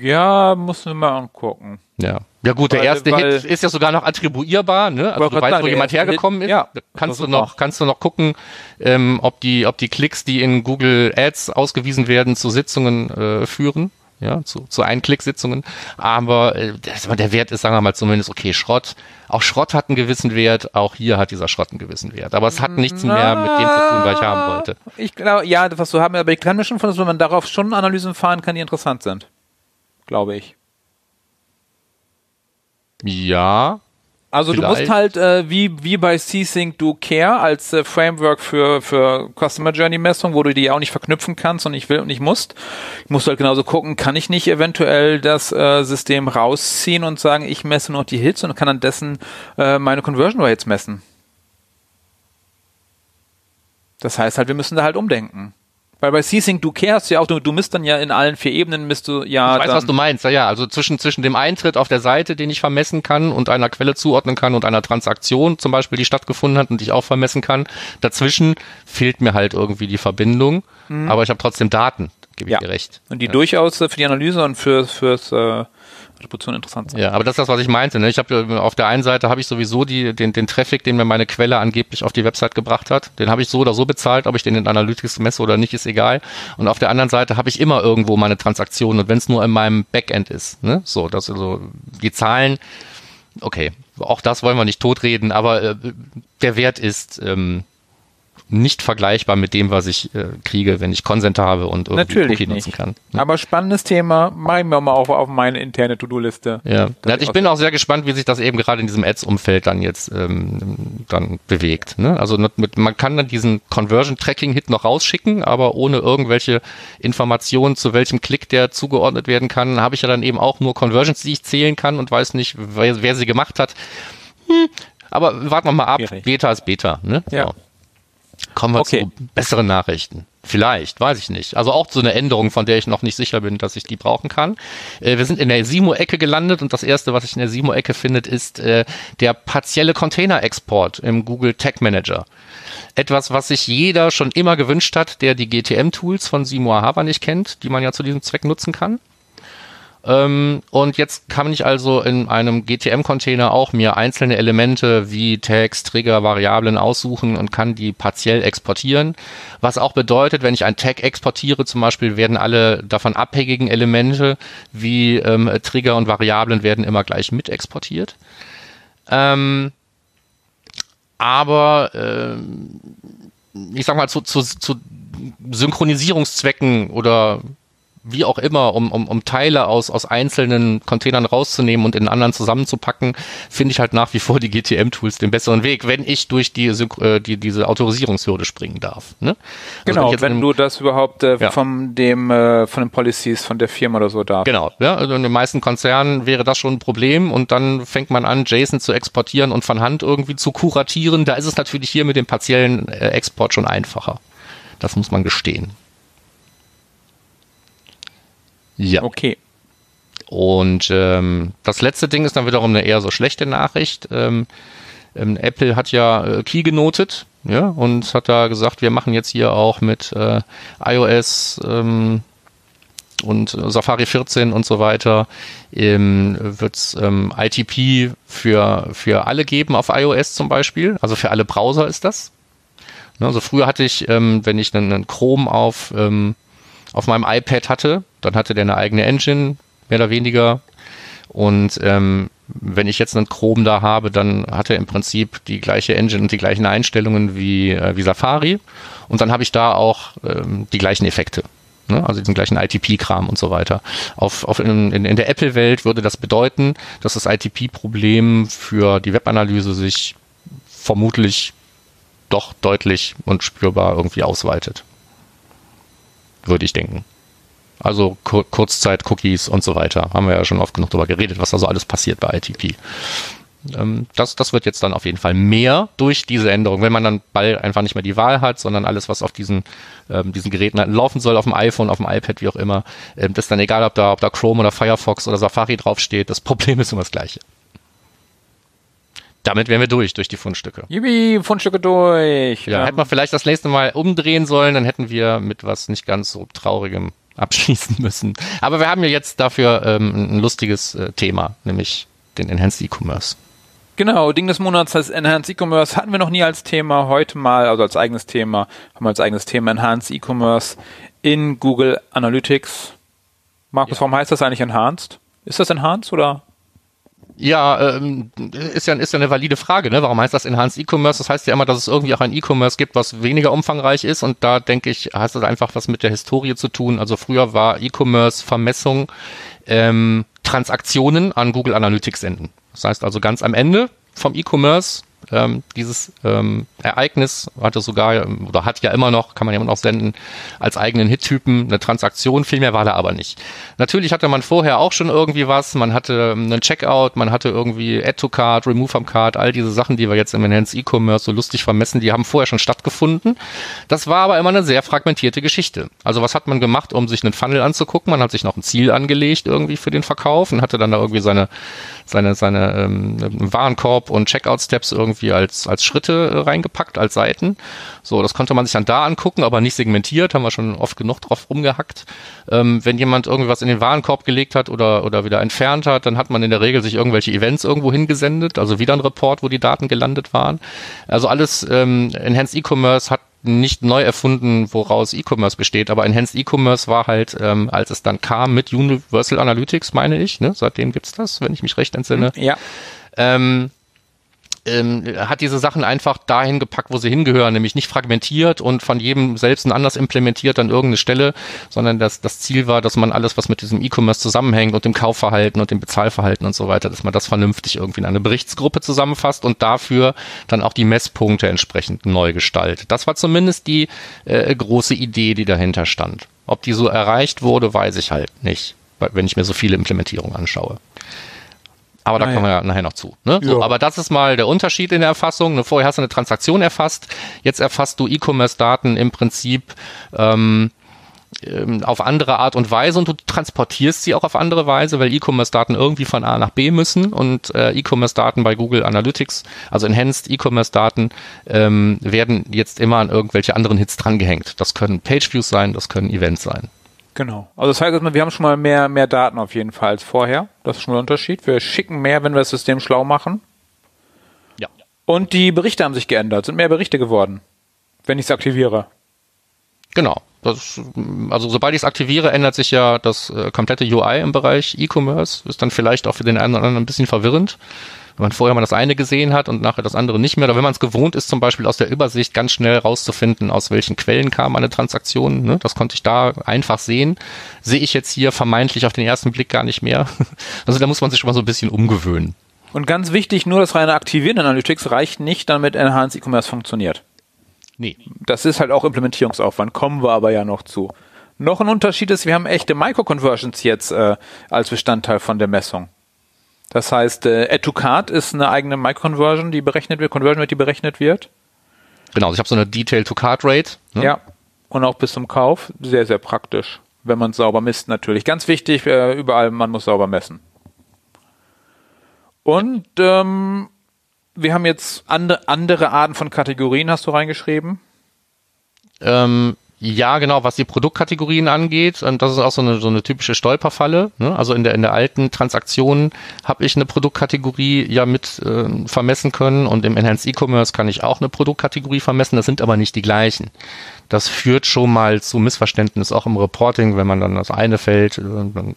Ja, muss man mal angucken. Ja, Ja gut, der Weil- erste weil- Hit ist ja sogar noch attribuierbar, ne? Also du weißt, sagen, wo jemand hergekommen Hit- ist. ja, kannst du noch, kannst du noch gucken, ähm, ob die, ob die Klicks, die in Google Ads ausgewiesen werden, zu Sitzungen äh, führen. Ja, zu, zu Ein-Klick-Sitzungen. Aber äh, der Wert ist, sagen wir mal, zumindest okay, Schrott. Auch Schrott hat einen gewissen Wert, auch hier hat dieser Schrott einen gewissen Wert. Aber es hat nichts mehr mit dem zu tun, was ich haben wollte. Ich glaube, ja, was du haben, aber ich kann mir schon vorstellen, wenn man darauf schon Analysen fahren kann, die interessant sind. Glaube ich. Ja, Also du Vielleicht. musst halt äh, wie wie bei C-Sync Do Care als äh, Framework für für Customer Journey Messung, wo du die auch nicht verknüpfen kannst und ich will und nicht musst, musst du halt genauso gucken, kann ich nicht eventuell das äh, System rausziehen und sagen, ich messe nur noch die Hits und kann an dessen äh, meine Conversion Rates messen. Das heißt halt, wir müssen da halt umdenken. Weil bei hast du ja auch, du, du misst dann ja in allen vier Ebenen, misst du ja Ich weiß, was du meinst. Ja, ja, also zwischen, zwischen dem Eintritt auf der Seite, den ich vermessen kann und einer Quelle zuordnen kann und einer Transaktion zum Beispiel, die stattgefunden hat und die ich auch vermessen kann, dazwischen fehlt mir halt irgendwie die Verbindung, aber ich habe trotzdem Daten, gebe ich Ja. dir recht. und die durchaus äh, für die Analyse und für, fürs äh, Attribution interessant sind. Ja, aber das ist das, was ich meinte. Ne? Ich habe auf der einen Seite habe ich sowieso die, den, den Traffic, den mir meine Quelle angeblich auf die Website gebracht hat. Den habe ich so oder so bezahlt, ob ich den in Analytics messe oder nicht, ist egal. Und auf der anderen Seite habe ich immer irgendwo meine Transaktionen und wenn es nur in meinem Backend ist. Ne? So, das also die Zahlen. Okay, auch das wollen wir nicht totreden, aber äh, der Wert ist ähm, nicht vergleichbar mit dem, was ich äh, kriege, wenn ich Consent habe und irgendwie Natürlich Cookie nicht. nutzen kann. Ne? Aber spannendes Thema, mache ich mir mal auf, auf meine interne To-Do-Liste. Ja, ja ich bin auch sehr gespannt, wie sich das eben gerade in diesem Ads-Umfeld dann jetzt ähm, dann bewegt. Ne? Also mit, man kann dann diesen Conversion-Tracking-Hit noch rausschicken, aber ohne irgendwelche Informationen, zu welchem Klick der zugeordnet werden kann, habe ich ja dann eben auch nur Conversions, die ich zählen kann und weiß nicht, wer, wer sie gemacht hat. Hm, aber warten wir mal ab. Beta ist Beta. Ne? Ja. So. Kommen wir Okay. zu besseren Nachrichten. Vielleicht, weiß ich nicht. Also auch so eine Änderung, von der ich noch nicht sicher bin, dass ich die brauchen kann. Äh, wir sind in der Simo-Ecke gelandet und das erste, was sich in der Simo-Ecke findet, ist äh, der partielle Container-Export im Google Tag Manager. Etwas, was sich jeder schon immer gewünscht hat, der die GTM-Tools von Simo Ahava nicht kennt, die man ja zu diesem Zweck nutzen kann. Ähm, und jetzt kann ich also in einem GTM-Container auch mir einzelne Elemente wie Tags, Trigger, Variablen aussuchen und kann die partiell exportieren. Was auch bedeutet, wenn ich ein Tag exportiere, zum Beispiel werden alle davon abhängigen Elemente wie ähm, Trigger und Variablen werden immer gleich mit exportiert. Ähm, aber ähm, ich sag mal, zu, zu, zu Synchronisierungszwecken oder wie auch immer, um, um, um Teile aus, aus einzelnen Containern rauszunehmen und in anderen zusammenzupacken, finde ich halt nach wie vor die GTM-Tools den besseren Weg, wenn ich durch die, äh, die diese Autorisierungshürde springen darf. Ne? Also Genau, jetzt wenn in- du das überhaupt äh, Ja. von dem äh, von den Policies von der Firma oder so darfst. Genau, ja, also in den meisten Konzernen wäre das schon ein Problem und dann fängt man an, JSON zu exportieren und von Hand irgendwie zu kuratieren. Da ist es natürlich hier mit dem partiellen äh, Export schon einfacher. Das muss man gestehen. Ja. Okay. Und ähm, das letzte Ding ist dann wiederum eine eher so schlechte Nachricht. Ähm, ähm, Apple hat ja äh, Key genotet, ja, und hat da gesagt, wir machen jetzt hier auch mit äh, iOS ähm, und äh, Safari 14 und so weiter, ähm, wird es ähm, ITP für, für alle geben auf iOS zum Beispiel, also für alle Browser ist das. Ne, Also früher hatte ich, ähm, wenn ich einen, einen Chrome auf, ähm, auf meinem iPad hatte, dann hatte der eine eigene Engine, mehr oder weniger. Und ähm, wenn ich jetzt einen Chrome da habe, dann hat er im Prinzip die gleiche Engine und die gleichen Einstellungen wie, äh, wie Safari. Und dann habe ich da auch ähm, die gleichen Effekte. Ne? Also diesen gleichen ITP-Kram und so weiter. Auf, auf in, in, in der Apple-Welt würde das bedeuten, dass das ITP-Problem für die Webanalyse sich vermutlich doch deutlich und spürbar irgendwie ausweitet. Würde ich denken. Also Kur Kurzzeit-Cookies und so weiter. Haben wir ja schon oft genug darüber geredet, was da so alles passiert bei ITP. Ähm, das, das wird jetzt dann auf jeden Fall mehr durch diese Änderung, wenn man dann bald einfach nicht mehr die Wahl hat, sondern alles, was auf diesen, ähm, diesen Geräten halt laufen soll, auf dem iPhone, auf dem iPad, wie auch immer, ähm, das ist dann egal, ob da, ob da Chrome oder Firefox oder Safari draufsteht. Das Problem ist immer das gleiche. Damit wären wir durch, durch die Fundstücke. Yippie, Fundstücke durch. Ja, hätten wir vielleicht das nächste Mal umdrehen sollen, dann hätten wir mit was nicht ganz so traurigem abschließen müssen. Aber wir haben ja jetzt dafür ähm, ein lustiges äh, Thema, nämlich den Enhanced E-Commerce. Genau, Ding des Monats heißt Enhanced E-Commerce. Hatten wir noch nie als Thema, heute mal, also als eigenes Thema, haben wir als eigenes Thema Enhanced E-Commerce in Google Analytics. Markus, ja. warum heißt das eigentlich Enhanced? Ist das Enhanced oder? Ja, ähm, ist ja, ist ja eine valide Frage, ne? Warum heißt das Enhanced E-Commerce? Das heißt ja immer, dass es irgendwie auch ein E-Commerce gibt, was weniger umfangreich ist und da denke ich, heißt das einfach was mit der Historie zu tun. Also früher war E-Commerce Vermessung ähm, Transaktionen an Google Analytics senden. Das heißt also ganz am Ende vom E-Commerce ähm, dieses ähm, Ereignis hatte sogar oder hat ja immer noch, kann man ja immer noch senden, als eigenen Hit-Typen eine Transaktion. Viel mehr war da aber nicht. Natürlich hatte man vorher auch schon irgendwie was. Man hatte ähm, einen Checkout, man hatte irgendwie Add to Card, Remove from Card, all diese Sachen, die wir jetzt im Enhanced E-Commerce so lustig vermessen, die haben vorher schon stattgefunden. Das war aber immer eine sehr fragmentierte Geschichte. Also was hat man gemacht, um sich einen Funnel anzugucken? Man hat sich noch ein Ziel angelegt irgendwie für den Verkauf und hatte dann da irgendwie seine seine, seine ähm, Warenkorb und Checkout-Steps irgendwie als, als Schritte äh, reingepackt, als Seiten. So, das konnte man sich dann da angucken, aber nicht segmentiert, haben wir schon oft genug drauf rumgehackt. Ähm, wenn jemand irgendwas in den Warenkorb gelegt hat oder, oder wieder entfernt hat, dann hat man in der Regel sich irgendwelche Events irgendwo hingesendet, also wieder ein Report, wo die Daten gelandet waren. Also alles ähm, Enhanced E-Commerce hat nicht neu erfunden, woraus E-Commerce besteht, aber Enhanced E-Commerce war halt, ähm, als es dann kam mit Universal Analytics, meine ich, ne? seitdem gibt's das, wenn ich mich recht entsinne. Ja. Ähm, ähm, hat diese Sachen einfach dahin gepackt, wo sie hingehören, nämlich nicht fragmentiert und von jedem selbst anders implementiert an irgendeine Stelle, sondern das, das Ziel war, dass man alles, was mit diesem E-Commerce zusammenhängt und dem Kaufverhalten und dem Bezahlverhalten und so weiter, dass man das vernünftig irgendwie in eine Berichtsgruppe zusammenfasst und dafür dann auch die Messpunkte entsprechend neu gestaltet. Das war zumindest die äh, große Idee, die dahinter stand. Ob die so erreicht wurde, weiß ich halt nicht, wenn ich mir so viele Implementierungen anschaue. Aber da ah, kommen wir ja nachher noch zu. Ne? So, aber das ist mal der Unterschied in der Erfassung. Ne, vorher hast du eine Transaktion erfasst, jetzt erfasst du E-Commerce-Daten im Prinzip ähm, ähm, auf andere Art und Weise und du transportierst sie auch auf andere Weise, weil E-Commerce-Daten irgendwie von A nach B müssen und äh, E-Commerce-Daten bei Google Analytics, also Enhanced E-Commerce-Daten, ähm, werden jetzt immer an irgendwelche anderen Hits drangehängt. Das können Page-Views sein, das können Events sein. Genau. Also das heißt, wir haben schon mal mehr, mehr Daten auf jeden Fall als vorher. Das ist schon mal ein Unterschied. Wir schicken mehr, wenn wir das System schlau machen. Ja. Und die Berichte haben sich geändert, sind mehr Berichte geworden, wenn ich es aktiviere. Genau. Das, also sobald ich es aktiviere, ändert sich ja das äh, komplette UI im Bereich E-Commerce. Ist dann vielleicht auch für den einen oder anderen ein bisschen verwirrend wenn man vorher mal das eine gesehen hat und nachher das andere nicht mehr, oder wenn man es gewohnt ist, zum Beispiel aus der Übersicht ganz schnell rauszufinden, aus welchen Quellen kam eine Transaktion, ne? das konnte ich da einfach sehen, sehe ich jetzt hier vermeintlich auf den ersten Blick gar nicht mehr. Also da muss man sich schon mal so ein bisschen umgewöhnen. Und ganz wichtig, nur das reine Aktivieren Analytics reicht nicht, damit Enhanced E-Commerce funktioniert. Nee. Das ist halt auch Implementierungsaufwand, kommen wir aber ja noch zu. Noch ein Unterschied ist, wir haben echte Micro-Conversions jetzt äh, als Bestandteil von der Messung. Das heißt, äh, Add to Card ist eine eigene Micro-Conversion, die berechnet wird, Conversion wird, die berechnet wird. Genau, ich habe so eine Detail to Card Rate. Ne? Ja, und auch bis zum Kauf. Sehr, sehr praktisch, wenn man es sauber misst natürlich. Ganz wichtig, äh, überall, man muss sauber messen. Und ähm, wir haben jetzt andere, andere Arten von Kategorien, hast du reingeschrieben? Ähm, ja, genau, was die Produktkategorien angeht, das ist auch so eine, so eine typische Stolperfalle. Ne? Also in der, in der alten Transaktion habe ich eine Produktkategorie ja mit äh, vermessen können und im Enhanced E-Commerce kann ich auch eine Produktkategorie vermessen, das sind aber nicht die gleichen. Das führt schon mal zu Missverständnis, auch im Reporting, wenn man dann das eine Feld, äh, dann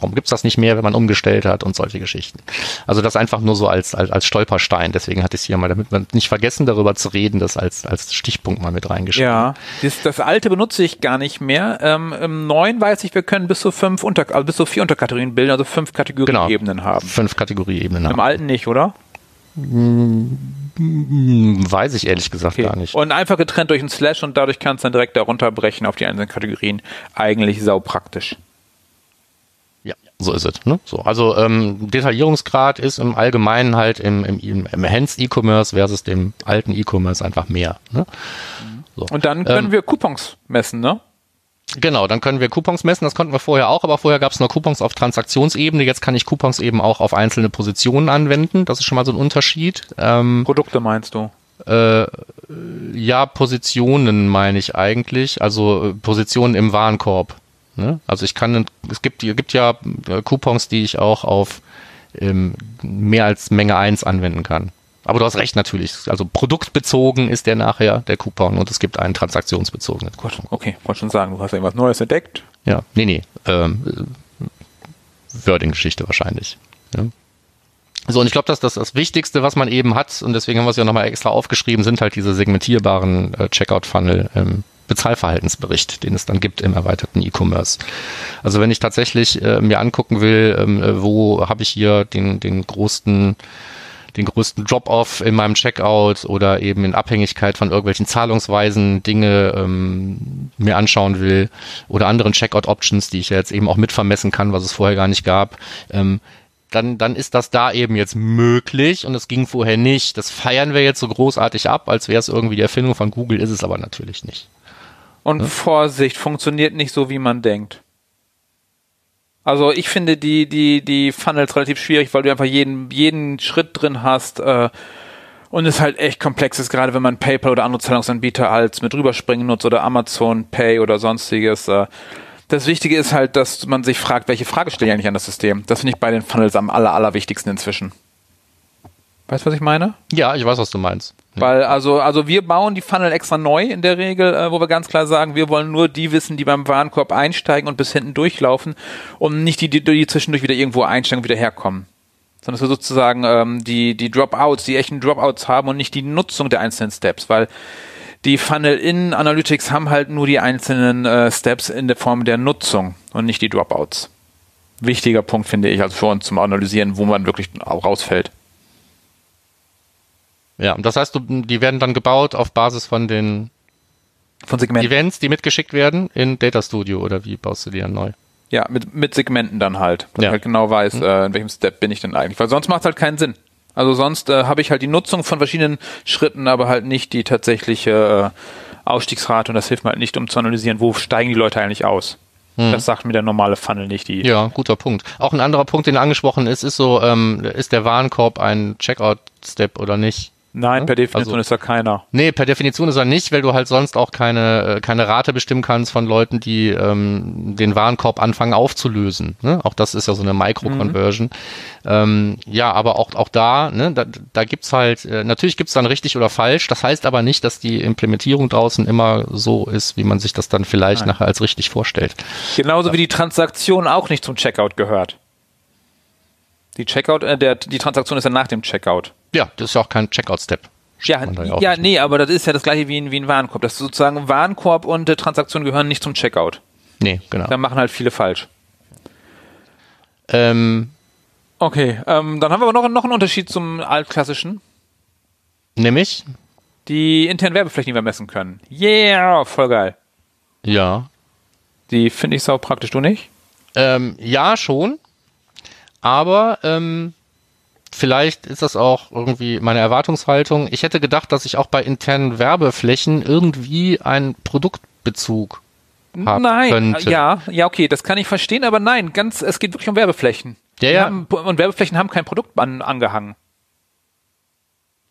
warum gibt's das nicht mehr, wenn man umgestellt hat und solche Geschichten. Also das einfach nur so als, als, als Stolperstein. Deswegen hatte ich es hier mal, damit man nicht vergessen, darüber zu reden, das als, als Stichpunkt mal mit reingeschrieben. Ja, das, das alte benutze ich gar nicht mehr. Ähm, Im neuen weiß ich, wir können bis zu fünf Unter, also bis zu vier Unterkategorien bilden, also fünf Kategorieebenen genau, haben. Fünf Kategorieebenen haben. Im alten nicht, oder? Hm, weiß ich ehrlich gesagt okay. gar nicht. Und einfach getrennt durch einen Slash und dadurch kannst du dann direkt darunter brechen auf die einzelnen Kategorien. Eigentlich sau praktisch. So ist es. Ne? So, also ähm, Detaillierungsgrad ist im Allgemeinen halt im, im, im Enhanced E-Commerce versus dem alten E-Commerce einfach mehr. Ne? So. Und dann können ähm, wir Coupons messen, ne? Genau, dann können wir Coupons messen, das konnten wir vorher auch, aber vorher gab es nur Coupons auf Transaktionsebene, jetzt kann ich Coupons eben auch auf einzelne Positionen anwenden, das ist schon mal so ein Unterschied. Ähm, Produkte meinst du? Äh, ja, Positionen meine ich eigentlich, also äh, Positionen im Warenkorb. Ne? Also ich kann, es gibt, es gibt ja äh, Coupons, die ich auch auf ähm, mehr als Menge 1 anwenden kann. Aber du hast recht natürlich. Also produktbezogen ist der nachher der Coupon und es gibt einen transaktionsbezogenen. Gut, okay, wollte schon sagen, du hast irgendwas Neues entdeckt. Ja, nee, nee. Ähm, Wording-Geschichte wahrscheinlich. Ja. So, und ich glaube, dass das das Wichtigste, was man eben hat, und deswegen haben wir es ja nochmal extra aufgeschrieben, sind halt diese segmentierbaren äh, Checkout-Funnel im Bezahlverhaltensbericht, den es dann gibt im erweiterten E-Commerce. Also wenn ich tatsächlich äh, mir angucken will, ähm, äh, wo habe ich hier den, den größten den größten Drop-off in meinem Checkout oder eben in Abhängigkeit von irgendwelchen Zahlungsweisen Dinge ähm, mir anschauen will oder anderen Checkout-Options, die ich ja jetzt eben auch mitvermessen kann, was es vorher gar nicht gab, ähm, dann, dann ist das da eben jetzt möglich und es ging vorher nicht. Das feiern wir jetzt so großartig ab, als wäre es irgendwie die Erfindung von Google, ist es aber natürlich nicht. Und ja? Vorsicht, funktioniert nicht so, wie man denkt. Also ich finde die, die, die Funnels relativ schwierig, weil du einfach jeden, jeden Schritt drin hast äh, und es halt echt komplex ist, gerade wenn man PayPal oder andere Zahlungsanbieter als mit rüberspringen nutzt oder Amazon Pay oder sonstiges. Äh, das Wichtige ist halt, dass man sich fragt, welche Frage stelle ich eigentlich an das System. Das finde ich bei den Funnels am aller, allerwichtigsten inzwischen. Weißt du, was ich meine? Ja, ich weiß, was du meinst. Weil also also wir bauen die Funnel extra neu in der Regel, äh, wo wir ganz klar sagen, wir wollen nur die wissen, die beim Warenkorb einsteigen und bis hinten durchlaufen und nicht die, die, die zwischendurch wieder irgendwo einsteigen und wieder herkommen. Sondern dass wir sozusagen ähm, die die Dropouts, die echten Dropouts haben und nicht die Nutzung der einzelnen Steps, weil die Funnel in Analytics haben halt nur die einzelnen äh, Steps in der Form der Nutzung und nicht die Dropouts. Wichtiger Punkt finde ich also für uns zum Analysieren, wo man wirklich rausfällt. Ja, und das heißt, die werden dann gebaut auf Basis von den von Segmenten. Events, die mitgeschickt werden in Data Studio oder wie baust du die dann neu? Ja, mit, mit Segmenten dann halt, dass ja. ich halt genau weiß, mhm. äh, in welchem Step bin ich denn eigentlich, weil sonst macht es halt keinen Sinn. Also sonst äh, habe ich halt die Nutzung von verschiedenen Schritten, aber halt nicht die tatsächliche äh, Ausstiegsrate und das hilft mir halt nicht, um zu analysieren, wo steigen die Leute eigentlich aus. Hm. Das sagt mir der normale Funnel nicht. Die ja, guter Punkt. Auch ein anderer Punkt, den angesprochen ist, ist so, ähm, ist der Warenkorb ein Checkout-Step oder nicht? Nein, per Definition also, ist er keiner. Nee, per Definition ist er nicht, weil du halt sonst auch keine, äh, keine Rate bestimmen kannst von Leuten, die ähm, den Warenkorb anfangen aufzulösen. Ne? Auch das ist ja so eine Micro-Conversion. Mhm. Ähm, ja, aber auch, auch da, ne, da, da gibt's halt, äh, natürlich gibt's dann richtig oder falsch. Das heißt aber nicht, dass die Implementierung draußen immer so ist, wie man sich das dann vielleicht Nein. nachher als richtig vorstellt. Genauso wie die Transaktion auch nicht zum Checkout gehört. Die Checkout, äh, der, die Transaktion ist ja nach dem Checkout. Ja, das ist ja auch kein Checkout-Step. Ja, ja, nee, aber das ist ja das gleiche wie ein, wie ein Warenkorb. Das ist sozusagen Warenkorb und äh, Transaktion gehören nicht zum Checkout. Nee, genau. Da machen halt viele falsch. Ähm, okay, ähm, dann haben wir aber noch, noch einen Unterschied zum altklassischen. Nämlich? Die internen Werbeflächen, die wir messen können. Yeah, voll geil. Ja. Die finde ich sau praktisch, du nicht? Ähm, ja, schon. Aber ähm, vielleicht ist das auch irgendwie meine Erwartungshaltung. Ich hätte gedacht, dass ich auch bei internen Werbeflächen irgendwie einen Produktbezug haben nein, könnte. ja, ja, okay, das kann ich verstehen, aber nein, ganz, es geht wirklich um Werbeflächen. Ja, ja. Haben, und Werbeflächen haben kein Produkt an, angehangen.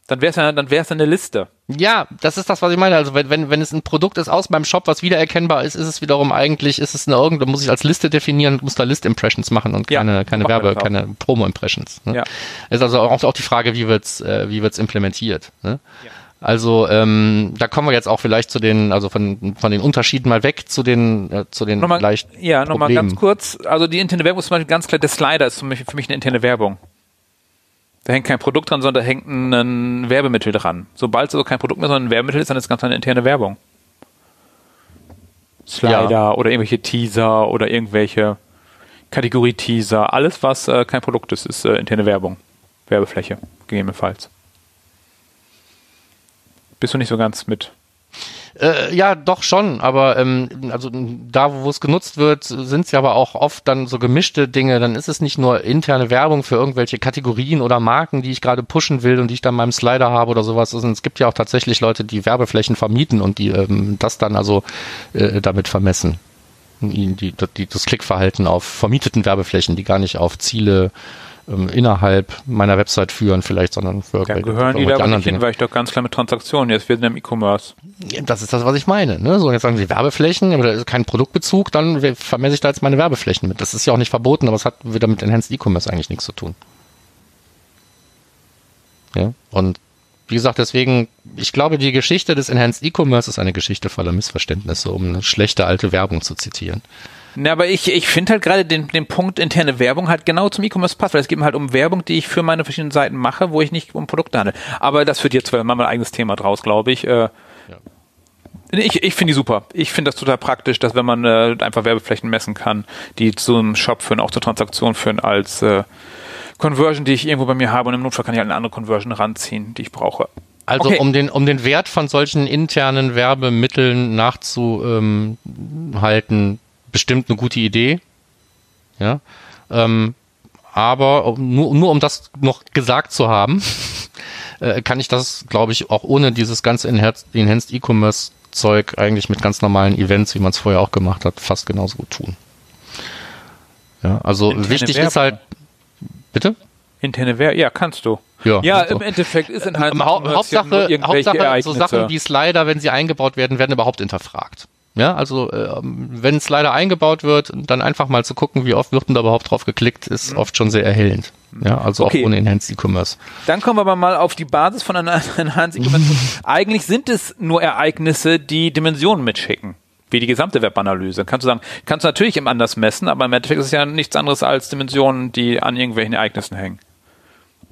Dann wäre es ja, dann wäre es eine Liste. Ja, das ist das, was ich meine. Also wenn, wenn, wenn es ein Produkt ist aus meinem Shop, was wiedererkennbar ist, ist es wiederum eigentlich, ist es eine irgendeine, muss ich als Liste definieren, muss da List-Impressions machen und keine, ja, keine Werbe, keine Promo-Impressions. Ne? Ja. Ist also auch, auch die Frage, wie wird's, äh, wie wird's implementiert. Ne? Ja. Also ähm, da kommen wir jetzt auch vielleicht zu den, also von, von den Unterschieden mal weg zu den, äh, zu den nochmal, vielleicht Ja, nochmal ganz kurz. Also die interne Werbung ist zum Beispiel ganz klar, der Slider ist für mich, für mich eine interne Werbung. Da hängt kein Produkt dran, sondern da hängt ein Werbemittel dran. Sobald es also kein Produkt mehr, sondern ein Werbemittel ist, dann ist es ganz eine interne Werbung. Slider ja. oder irgendwelche Teaser oder irgendwelche Kategorie-Teaser. Alles, was äh, kein Produkt ist, ist äh, interne Werbung. Werbefläche, gegebenenfalls. Bist du nicht so ganz mit äh, ja, doch schon, aber ähm, also da, wo es genutzt wird, sind es ja aber auch oft dann so gemischte Dinge. Dann ist es nicht nur interne Werbung für irgendwelche Kategorien oder Marken, die ich gerade pushen will und die ich dann meinem Slider habe oder sowas. Also, es gibt ja auch tatsächlich Leute, die Werbeflächen vermieten und die ähm, das dann also äh, damit vermessen. Die, die, das Klickverhalten auf vermieteten Werbeflächen, die gar nicht auf Ziele ähm, innerhalb meiner Website führen vielleicht, sondern für ja, gehören die da aber nicht hin, weil ich doch ganz klar mit Transaktionen, jetzt wird im E-Commerce. Das ist das, was ich meine. Ne? So, jetzt sagen sie Werbeflächen, aber da ist kein Produktbezug, dann vermesse ich da jetzt meine Werbeflächen mit. Das ist ja auch nicht verboten, aber es hat wieder mit Enhanced E-Commerce eigentlich nichts zu tun. Ja, und wie gesagt, deswegen, ich glaube, die Geschichte des Enhanced E-Commerce ist eine Geschichte voller Missverständnisse, um eine schlechte alte Werbung zu zitieren. Na, aber ich, ich finde halt gerade den, den Punkt interne Werbung halt genau zum E-Commerce passt, weil es geht halt um Werbung, die ich für meine verschiedenen Seiten mache, wo ich nicht um Produkte handle. Aber das führt jetzt mal mein eigenes Thema draus, glaube ich. Äh, ja. Ich, ich finde die super. Ich finde das total praktisch, dass wenn man äh, einfach Werbeflächen messen kann, die zum Shop führen, auch zur Transaktion führen, als äh, Conversion, die ich irgendwo bei mir habe und im Notfall kann ich halt eine andere Conversion ranziehen, die ich brauche. Also okay. um den um den Wert von solchen internen Werbemitteln nachzuhalten, bestimmt eine gute Idee. Ja. Ähm, aber nur, nur um das noch gesagt zu haben, äh, kann ich das, glaube ich, auch ohne dieses ganze Enhanced E-Commerce Zeug eigentlich mit ganz normalen Events, wie man es vorher auch gemacht hat, fast genauso gut tun. Ja, also Interne wichtig Werbung. ist halt, bitte? Interne Werbung, ja, kannst du. Ja, ja im Endeffekt ist in ähm, Hauptsache, Hauptsache so Sachen wie Slider, wenn sie eingebaut werden, werden überhaupt hinterfragt. Ja, also äh, wenn Slider eingebaut wird, dann einfach mal zu gucken, wie oft wird denn da überhaupt drauf geklickt, ist mhm. oft schon sehr erhellend. Ja, also okay. auch ohne Enhanced E-Commerce. Dann kommen wir aber mal auf die Basis von einer Enhanced E-Commerce. Eigentlich sind es nur Ereignisse, die Dimensionen mitschicken wie die gesamte Webanalyse. Kannst du sagen, kannst du natürlich im anders messen, aber im Endeffekt ist es ja nichts anderes als Dimensionen, die an irgendwelchen Ereignissen hängen.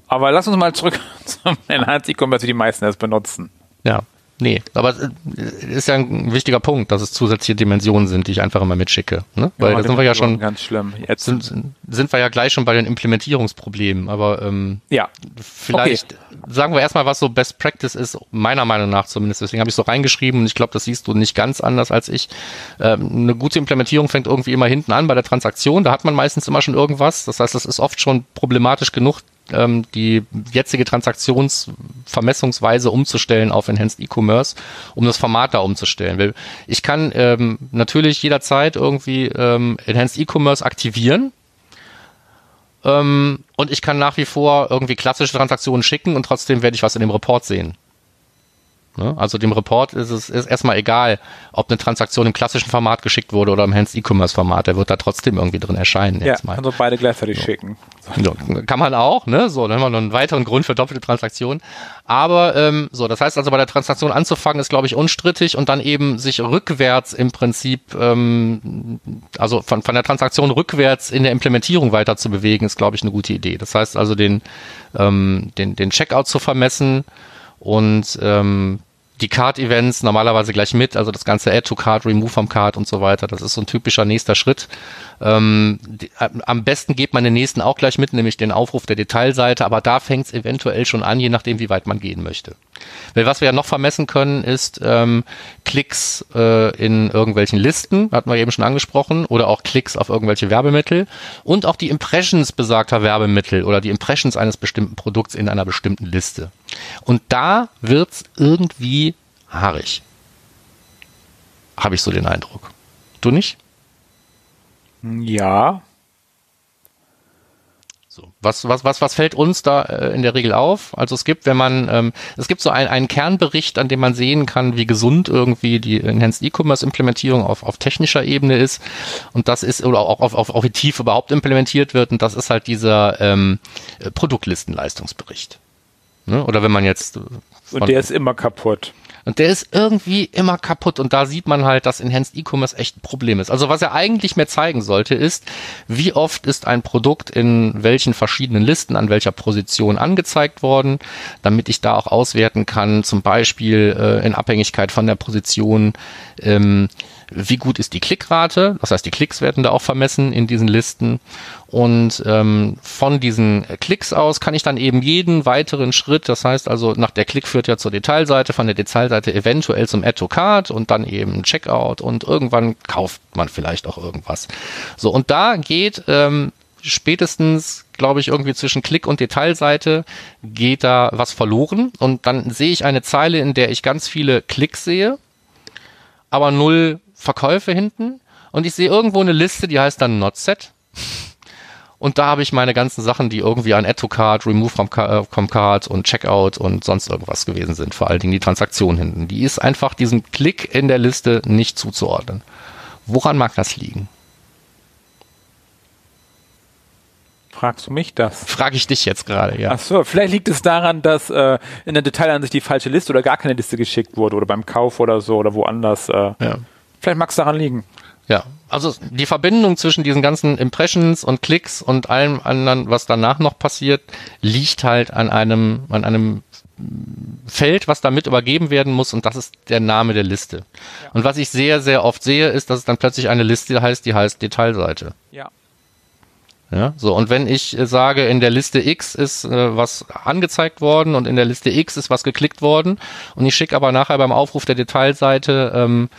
Aber lass uns mal zurück zum Enhanced E-Commerce, wie die meisten es benutzen. Ja, Nee, aber äh, ist ja ein wichtiger Punkt, dass es zusätzliche Dimensionen sind, die ich einfach immer mitschicke. Ne? Weil ja, da sind wir ja schon ganz schlimm. Jetzt sind, sind wir ja gleich schon bei den Implementierungsproblemen. Aber ähm, ja, vielleicht okay. sagen wir erstmal, was so Best Practice ist, meiner Meinung nach zumindest. Deswegen habe ich so reingeschrieben und ich glaube, das siehst du nicht ganz anders als ich. Ähm, eine gute Implementierung fängt irgendwie immer hinten an bei der Transaktion. Da hat man meistens immer schon irgendwas. Das heißt, es ist oft schon problematisch genug, ähm, die jetzige Transaktionsvermessungsweise umzustellen auf Enhanced E-Commerce, um das Format da umzustellen. Ich kann ähm, natürlich jederzeit irgendwie ähm, Enhanced E-Commerce aktivieren ähm, und ich kann nach wie vor irgendwie klassische Transaktionen schicken und trotzdem werde ich was in dem Report sehen. Ne? Also dem Report ist es ist erstmal egal, ob eine Transaktion im klassischen Format geschickt wurde oder im Enhanced E-Commerce Format. Der wird da trotzdem irgendwie drin erscheinen. Ja, jetzt mal. also beide gleichzeitig so. schicken. So, kann man auch, ne? So, dann haben wir noch einen weiteren Grund für doppelte Transaktionen. Aber ähm, so, das heißt also bei der Transaktion anzufangen ist, glaube ich, unstrittig und dann eben sich rückwärts im Prinzip, ähm, also von, von der Transaktion rückwärts in der Implementierung weiter zu bewegen, ist, glaube ich, eine gute Idee. Das heißt also den, ähm, den, den Checkout zu vermessen und ähm, die Card-Events normalerweise gleich mit, also das ganze Add to Card, Remove vom Card und so weiter. Das ist so ein typischer nächster Schritt. Ähm, die, am besten geht man den nächsten auch gleich mit, nämlich den Aufruf der Detailseite, aber da fängt es eventuell schon an, je nachdem, wie weit man gehen möchte. Weil was wir ja noch vermessen können, ist ähm, Klicks äh, in irgendwelchen Listen, hatten wir eben schon angesprochen, oder auch Klicks auf irgendwelche Werbemittel und auch die Impressions besagter Werbemittel oder die Impressions eines bestimmten Produkts in einer bestimmten Liste. Und da wird's irgendwie haarig. Habe ich so den Eindruck. Du nicht? Ja. Was, was, was, was fällt uns da äh, in der Regel auf? Also es gibt, wenn man, ähm, es gibt so ein, einen Kernbericht, an dem man sehen kann, wie gesund irgendwie die Enhanced E-Commerce Implementierung auf, auf technischer Ebene ist. Und das ist, oder auch auf, auf, auf wie tief überhaupt implementiert wird. Und das ist halt dieser ähm, Produktlistenleistungsbericht. Ne? Oder wenn man jetzt. Und der ist immer kaputt. Und der ist irgendwie immer kaputt und da sieht man halt, dass Enhanced E-Commerce echt ein Problem ist. Also was er eigentlich mehr zeigen sollte, ist, wie oft ist ein Produkt in welchen verschiedenen Listen an welcher Position angezeigt worden, damit ich da auch auswerten kann, zum Beispiel äh, in Abhängigkeit von der Position, ähm, wie gut ist die Klickrate, das heißt die Klicks werden da auch vermessen in diesen Listen. Und ähm, von diesen Klicks aus kann ich dann eben jeden weiteren Schritt, das heißt also nach der Klick führt ja zur Detailseite, von der Detailseite eventuell zum Add to Card und dann eben Checkout und irgendwann kauft man vielleicht auch irgendwas. So und da geht ähm, spätestens, glaube ich, irgendwie zwischen Klick und Detailseite geht da was verloren. Und dann sehe ich eine Zeile, in der ich ganz viele Klicks sehe, aber null Verkäufe hinten und ich sehe irgendwo eine Liste, die heißt dann Not Set und da habe ich meine ganzen Sachen, die irgendwie an Add to Card, Remove from, äh, from Card und Checkout und sonst irgendwas gewesen sind. Vor allen Dingen die Transaktion hinten. Die ist einfach diesem Klick in der Liste nicht zuzuordnen. Woran mag das liegen? fragst du mich das? Frage ich dich jetzt gerade, ja. Ach so, vielleicht liegt es daran, dass äh, in der Detailansicht die falsche Liste oder gar keine Liste geschickt wurde oder beim Kauf oder so oder woanders. Äh, Ja. Vielleicht mag es daran liegen. Ja, also die Verbindung zwischen diesen ganzen Impressions und Klicks und allem anderen, was danach noch passiert, liegt halt an einem, an einem Feld, was damit übergeben werden muss und das ist der Name der Liste. Und was ich sehr, sehr oft sehe, ist, dass es dann plötzlich eine Liste heißt, die heißt Detailseite. Ja. Ja, so und wenn ich äh, sage, in der Liste X ist äh, was angezeigt worden und in der Liste X ist was geklickt worden und ich schicke aber nachher beim Aufruf der Detailseite ähm,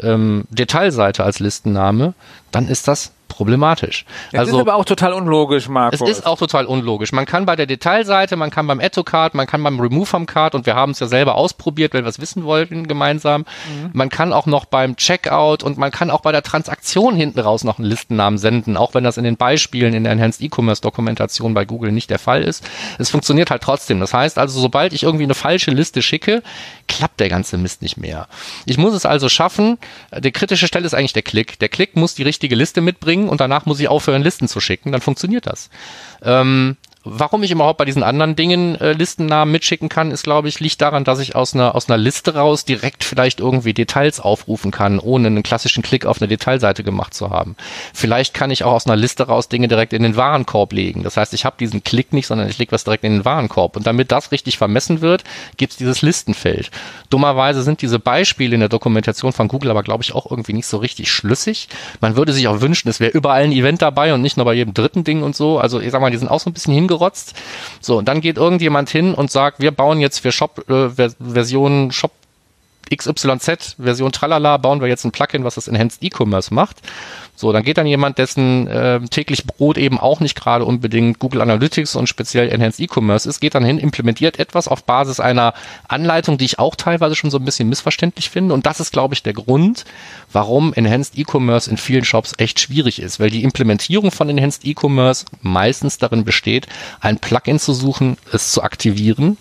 ähm, Detailseite als Listenname, dann ist das problematisch. Das also ist aber auch total unlogisch, Markus. es ist auch total unlogisch. Man kann bei der Detailseite, man kann beim Etto-Card, man kann beim Remove vom Card und wir haben es ja selber ausprobiert, weil wir es wissen wollten gemeinsam. Man kann auch noch beim Checkout und man kann auch bei der Transaktion hinten raus noch einen Listennamen senden, auch wenn das in den Beispielen in der Enhanced E-Commerce Dokumentation bei Google nicht der Fall ist. Es funktioniert halt trotzdem. Das heißt also, sobald ich irgendwie eine falsche Liste schicke, klappt der ganze Mist nicht mehr. Ich muss es also schaffen, die kritische Stelle ist eigentlich der Klick. Der Klick muss die richtige Liste mitbringen und danach muss ich aufhören, Listen zu schicken, dann funktioniert das. Ähm, Warum ich überhaupt bei diesen anderen Dingen äh, Listennamen mitschicken kann, ist, glaube ich, liegt daran, dass ich aus einer, aus einer Liste raus direkt vielleicht irgendwie Details aufrufen kann, ohne einen klassischen Klick auf eine Detailseite gemacht zu haben. Vielleicht kann ich auch aus einer Liste raus Dinge direkt in den Warenkorb legen. Das heißt, ich habe diesen Klick nicht, sondern ich lege was direkt in den Warenkorb. Und damit das richtig vermessen wird, gibt es dieses Listenfeld. Dummerweise sind diese Beispiele in der Dokumentation von Google aber, glaube ich, auch irgendwie nicht so richtig schlüssig. Man würde sich auch wünschen, es wäre überall ein Event dabei und nicht nur bei jedem dritten Ding und so. Also ich sag mal, die sind auch so ein bisschen hingerotzt. So, und dann geht irgendjemand hin und sagt, wir bauen jetzt für Shop äh, Shop XYZ, Version Tralala, bauen wir jetzt ein Plugin, was das Enhanced E-Commerce macht. So, dann geht dann jemand, dessen äh, täglich Brot eben auch nicht gerade unbedingt Google Analytics und speziell Enhanced E-Commerce ist, geht dann hin, implementiert etwas auf Basis einer Anleitung, die ich auch teilweise schon so ein bisschen missverständlich finde. Und das ist, glaube ich, der Grund, warum Enhanced E-Commerce in vielen Shops echt schwierig ist, weil die Implementierung von Enhanced E-Commerce meistens darin besteht, ein Plugin zu suchen, es zu aktivieren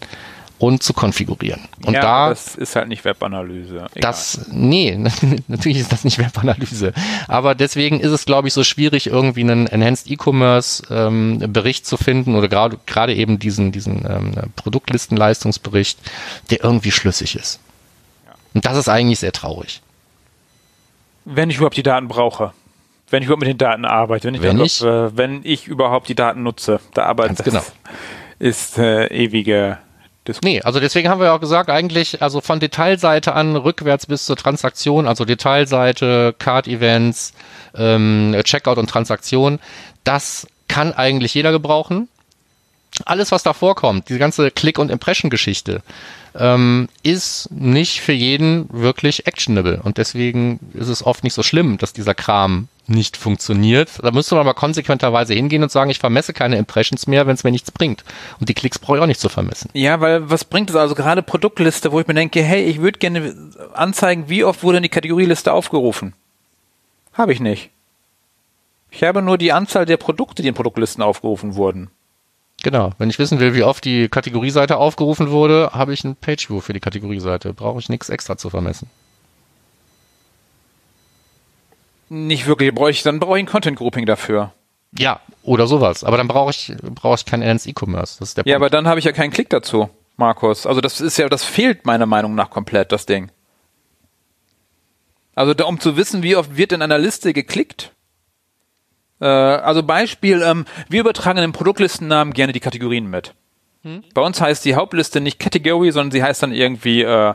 und zu konfigurieren. Und ja, da das ist halt nicht Webanalyse. Egal. das, nee, natürlich ist das nicht Webanalyse. Aber deswegen ist es, glaube ich, so schwierig, irgendwie einen Enhanced E-Commerce ähm, Bericht zu finden oder gerade gerade eben diesen, diesen ähm, Produktlistenleistungsbericht, der irgendwie schlüssig ist. Und das ist eigentlich sehr traurig. wenn ich überhaupt die Daten brauche. Wenn ich überhaupt mit den Daten arbeite, wenn ich, Wenn überhaupt, ich- äh, wenn ich überhaupt die Daten nutze, da arbeite Ganz genau. ist äh, ewige Diskussion. Nee, also deswegen haben wir auch gesagt, eigentlich, also von Detailseite an rückwärts bis zur Transaktion, also Detailseite, Card-Events, ähm, Checkout und Transaktion, das kann eigentlich jeder gebrauchen. Alles, was da vorkommt, diese ganze Click- und Impression-Geschichte, ähm, ist nicht für jeden wirklich actionable. Und deswegen ist es oft nicht so schlimm, dass dieser Kram nicht funktioniert. Da müsste man aber konsequenterweise hingehen und sagen, ich vermesse keine Impressions mehr, wenn es mir nichts bringt. Und die Klicks brauche ich auch nicht zu vermessen. Ja, weil was bringt es also gerade Produktliste, wo ich mir denke, hey, ich würde gerne anzeigen, wie oft wurde in die Kategorieliste aufgerufen. Habe ich nicht. Ich habe nur die Anzahl der Produkte, die in Produktlisten aufgerufen wurden. Genau. Wenn ich wissen will, wie oft die Kategorieseite aufgerufen wurde, habe ich ein Pageview für die Kategorieseite. Brauche ich nichts extra zu vermessen. Nicht wirklich, brauche ich, dann brauche ich ein Content Grouping dafür. Ja, oder sowas. Aber dann brauche ich, brauche ich kein Enhanced E-Commerce. Das ist der Ja, aber Punkt. dann habe ich ja keinen Klick dazu, Markus. Also das ist ja, das fehlt meiner Meinung nach komplett, das Ding. Also da, um zu wissen, wie oft wird in einer Liste geklickt. Äh, also Beispiel, ähm, wir übertragen in den Produktlistennamen gerne die Kategorien mit. Bei uns heißt die Hauptliste nicht Category, sondern sie heißt dann irgendwie äh,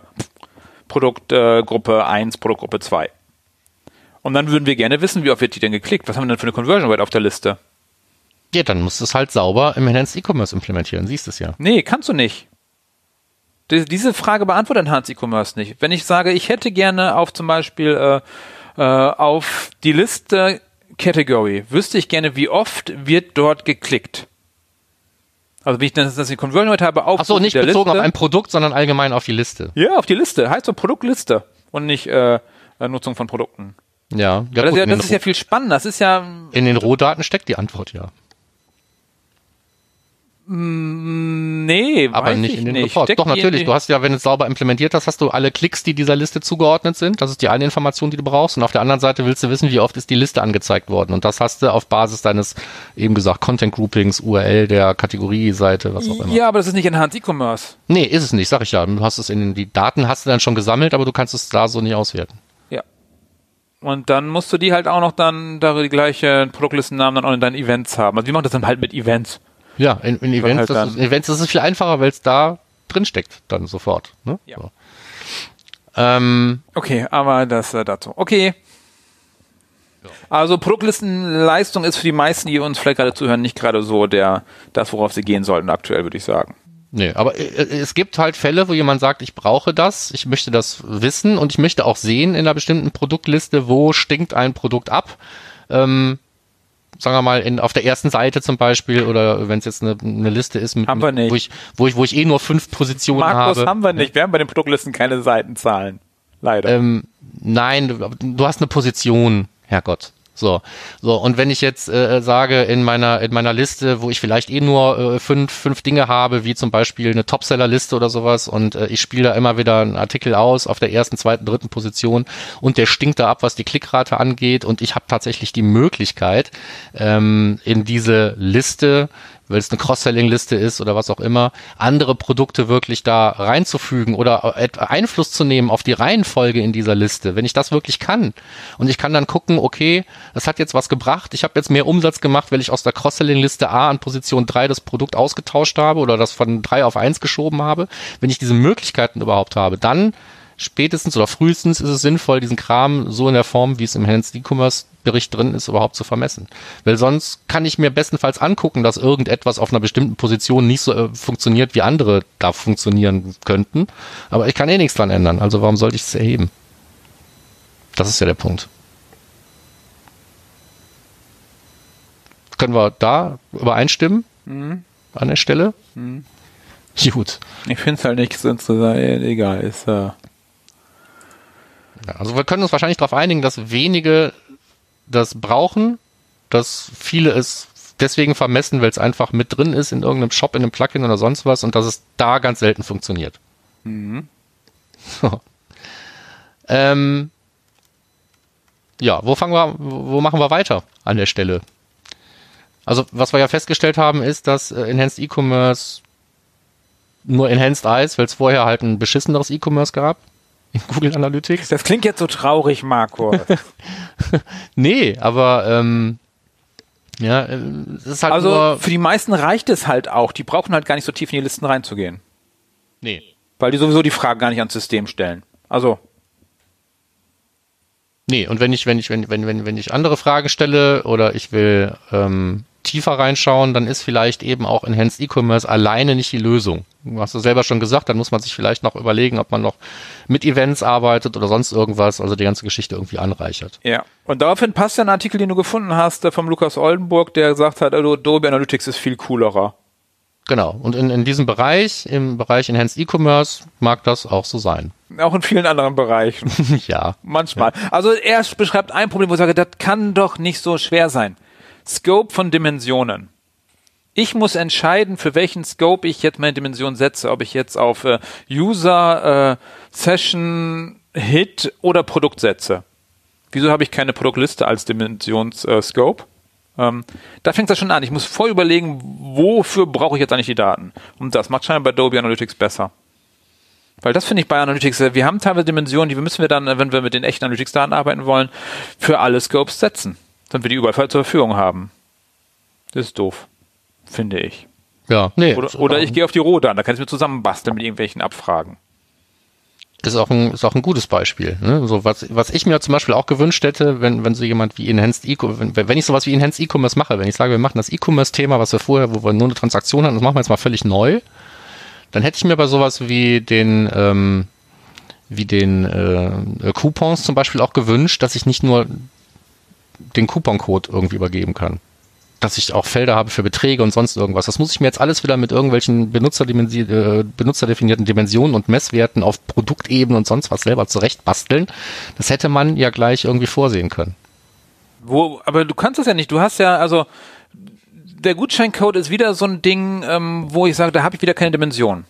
Produktgruppe äh, Gruppe 1, Produktgruppe 2. Und dann würden wir gerne wissen, wie oft wird die denn geklickt? Was haben wir denn für eine Conversion Rate auf der Liste? ja, dann musst du es halt sauber im Enhanced E-Commerce implementieren. Siehst es ja. Nee, kannst du nicht. Die- Diese Frage beantwortet Enhanced E-Commerce nicht. Wenn ich sage, ich hätte gerne auf zum Beispiel äh, äh, auf die Liste Category, wüsste ich gerne, wie oft wird dort geklickt. Also wie ich das, dass ich Conversion Rate habe auf Ach so, nicht bezogen Liste. auf ein Produkt, sondern allgemein auf die Liste. Ja, auf die Liste. Heißt so Produktliste und nicht äh, äh, Nutzung von Produkten. Ja, ja, das, gut, ja, in, das ist ja viel spannender. Das ist ja in den Rohdaten steckt die Antwort ja. Nee, aber nicht ich in den nicht. Doch, in natürlich. Du hast ja, wenn du es sauber implementiert hast, hast du alle Klicks, die dieser Liste zugeordnet sind. Das ist die eine Information, die du brauchst. Und auf der anderen Seite willst du wissen, wie oft ist die Liste angezeigt worden. Und das hast du auf Basis deines, eben gesagt, Content Groupings, URL der Kategorieseite, was auch immer. Ja, aber das ist nicht Enhanced E-Commerce. Nee, ist es nicht, sag ich ja. Du hast es in die Daten hast du dann schon gesammelt, aber du kannst es da so nicht auswerten. Ja. Und dann musst du die halt auch noch dann da die gleiche Produktlistennamen dann auch in deinen Events haben. Also wir machen das dann halt mit Events. Ja, in, in Events, halt das ist, in Events ist es viel einfacher, weil es da drin steckt, dann sofort. Ne? Ja. So. Ähm, Okay, aber das äh, dazu. Okay. Also Produktlistenleistung ist für die meisten, die uns vielleicht gerade zuhören, nicht gerade so der das, worauf sie gehen sollten aktuell, würde ich sagen. Nee, aber äh, es gibt halt Fälle, wo jemand sagt, ich brauche das, ich möchte das wissen und ich möchte auch sehen in einer bestimmten Produktliste, wo stinkt ein Produkt ab. Ähm, sagen wir mal, in, auf der ersten Seite zum Beispiel oder wenn es jetzt eine, eine Liste ist, mit, nicht. Wo, ich, wo, ich, wo ich eh nur fünf Positionen Markus habe. haben wir nicht. Wir haben bei den Produktlisten keine Seitenzahlen. Leider. Ähm, nein, du, du hast eine Position, Herrgott. So, so und wenn ich jetzt äh, sage in meiner in meiner Liste, wo ich vielleicht eh nur äh, fünf fünf Dinge habe, wie zum Beispiel eine Topseller-Liste oder sowas, und äh, ich spiele da immer wieder einen Artikel aus auf der ersten, zweiten, dritten Position und der stinkt da ab, was die Klickrate angeht, und ich habe tatsächlich die Möglichkeit ähm, in diese Liste weil es eine Cross-Selling-Liste ist oder was auch immer, andere Produkte wirklich da reinzufügen oder Einfluss zu nehmen auf die Reihenfolge in dieser Liste, wenn ich das wirklich kann. Und ich kann dann gucken, okay, das hat jetzt was gebracht, ich habe jetzt mehr Umsatz gemacht, weil ich aus der Cross-Selling-Liste A an Position 3 das Produkt ausgetauscht habe oder das von 3 auf 1 geschoben habe. Wenn ich diese Möglichkeiten überhaupt habe, dann spätestens oder frühestens ist es sinnvoll, diesen Kram so in der Form, wie es im Enhanced E-Commerce Bericht drin ist, überhaupt zu vermessen. Weil sonst kann ich mir bestenfalls angucken, dass irgendetwas auf einer bestimmten Position nicht so äh, funktioniert, wie andere da funktionieren könnten. Aber ich kann eh nichts dran ändern. Also warum sollte ich es erheben? Das ist ja der Punkt. Können wir da übereinstimmen? An der Stelle? Gut. ich finde es halt nicht so interessant. Egal, ist äh, Ja, also wir können uns wahrscheinlich darauf einigen, dass wenige das brauchen, dass viele es deswegen vermessen, weil es einfach mit drin ist in irgendeinem Shop, in einem Plugin oder sonst was und dass es da ganz selten funktioniert. So. Ähm, ja, wo fangen wir, wo machen wir weiter an der Stelle? Also, was wir ja festgestellt haben, ist, dass äh, Enhanced E-Commerce nur Enhanced Eyes, weil es vorher halt ein beschisseneres E-Commerce gab in Google Analytics. das klingt jetzt so traurig, Marco. Nee, aber ähm, ja, äh, es ist halt also nur. für die meisten reicht es halt auch. Die brauchen halt gar nicht so tief in die Listen reinzugehen. Nee. Weil die sowieso die Fragen gar nicht ans System stellen. Also, Nee, und wenn ich, wenn ich, wenn, wenn, wenn, wenn ich andere Fragen stelle oder ich will ähm, tiefer reinschauen, dann ist vielleicht eben auch Enhanced E-Commerce alleine nicht die Lösung. Du hast es selber schon gesagt, dann muss man sich vielleicht noch überlegen, ob man noch mit Events arbeitet oder sonst irgendwas, also die ganze Geschichte irgendwie anreichert. ja. Und daraufhin passt ja ein Artikel, den du gefunden hast, äh, vom Lukas Oldenburg, der gesagt hat, also Adobe Analytics ist viel coolerer. Genau. Und in, in diesem Bereich, im Bereich Enhanced E-Commerce, mag das auch so sein. Auch in vielen anderen Bereichen. ja. Manchmal. Also er beschreibt ein Problem, wo ich sage, das kann doch nicht so schwer sein. Scope von Dimensionen. Ich muss entscheiden, für welchen Scope ich jetzt meine Dimension setze. Ob ich jetzt auf äh, User, äh, Session, Hit oder Produkt setze. Wieso habe ich keine Produktliste als Dimensionsscope? Äh, ähm, da fängt das schon an. Ich muss voll überlegen, wofür brauche ich jetzt eigentlich die Daten. Und das macht scheinbar bei Adobe Analytics besser. Weil das finde ich bei Analytics, wir haben teilweise Dimensionen, die müssen wir dann, wenn wir mit den echten Analytics-Daten arbeiten wollen, für alle Scopes setzen. Damit wir die überall zur Verfügung haben. Das ist doof. Finde ich. Ja. Nee. Oder, oder ich gehe auf die Rohdaten, da kann ich mir zusammenbasteln mit irgendwelchen Abfragen. ist auch ein, ist auch ein gutes Beispiel. Ne? So was, was ich mir zum Beispiel auch gewünscht hätte, wenn, wenn so jemand wie Enhanced E-Commerce, wenn, wenn ich sowas wie Enhanced E-Commerce mache, wenn ich sage, wir machen das E-Commerce-Thema, was wir vorher, wo wir nur eine Transaktion hatten, das machen wir jetzt mal völlig neu, dann hätte ich mir bei sowas wie den, ähm, wie den äh, Coupons zum Beispiel auch gewünscht, dass ich nicht nur den Couponcode irgendwie übergeben kann. Dass ich auch Felder habe für Beträge und sonst irgendwas. Das muss ich mir jetzt alles wieder mit irgendwelchen Benutzerdimensi äh, benutzerdefinierten Dimensionen und Messwerten auf Produktebene und sonst was selber zurechtbasteln. Das hätte man ja gleich irgendwie vorsehen können. Wo, aber du kannst das ja nicht. Du hast ja, also, der Gutscheincode ist wieder so ein Ding, ähm, wo ich sage, da habe ich wieder keine Dimension.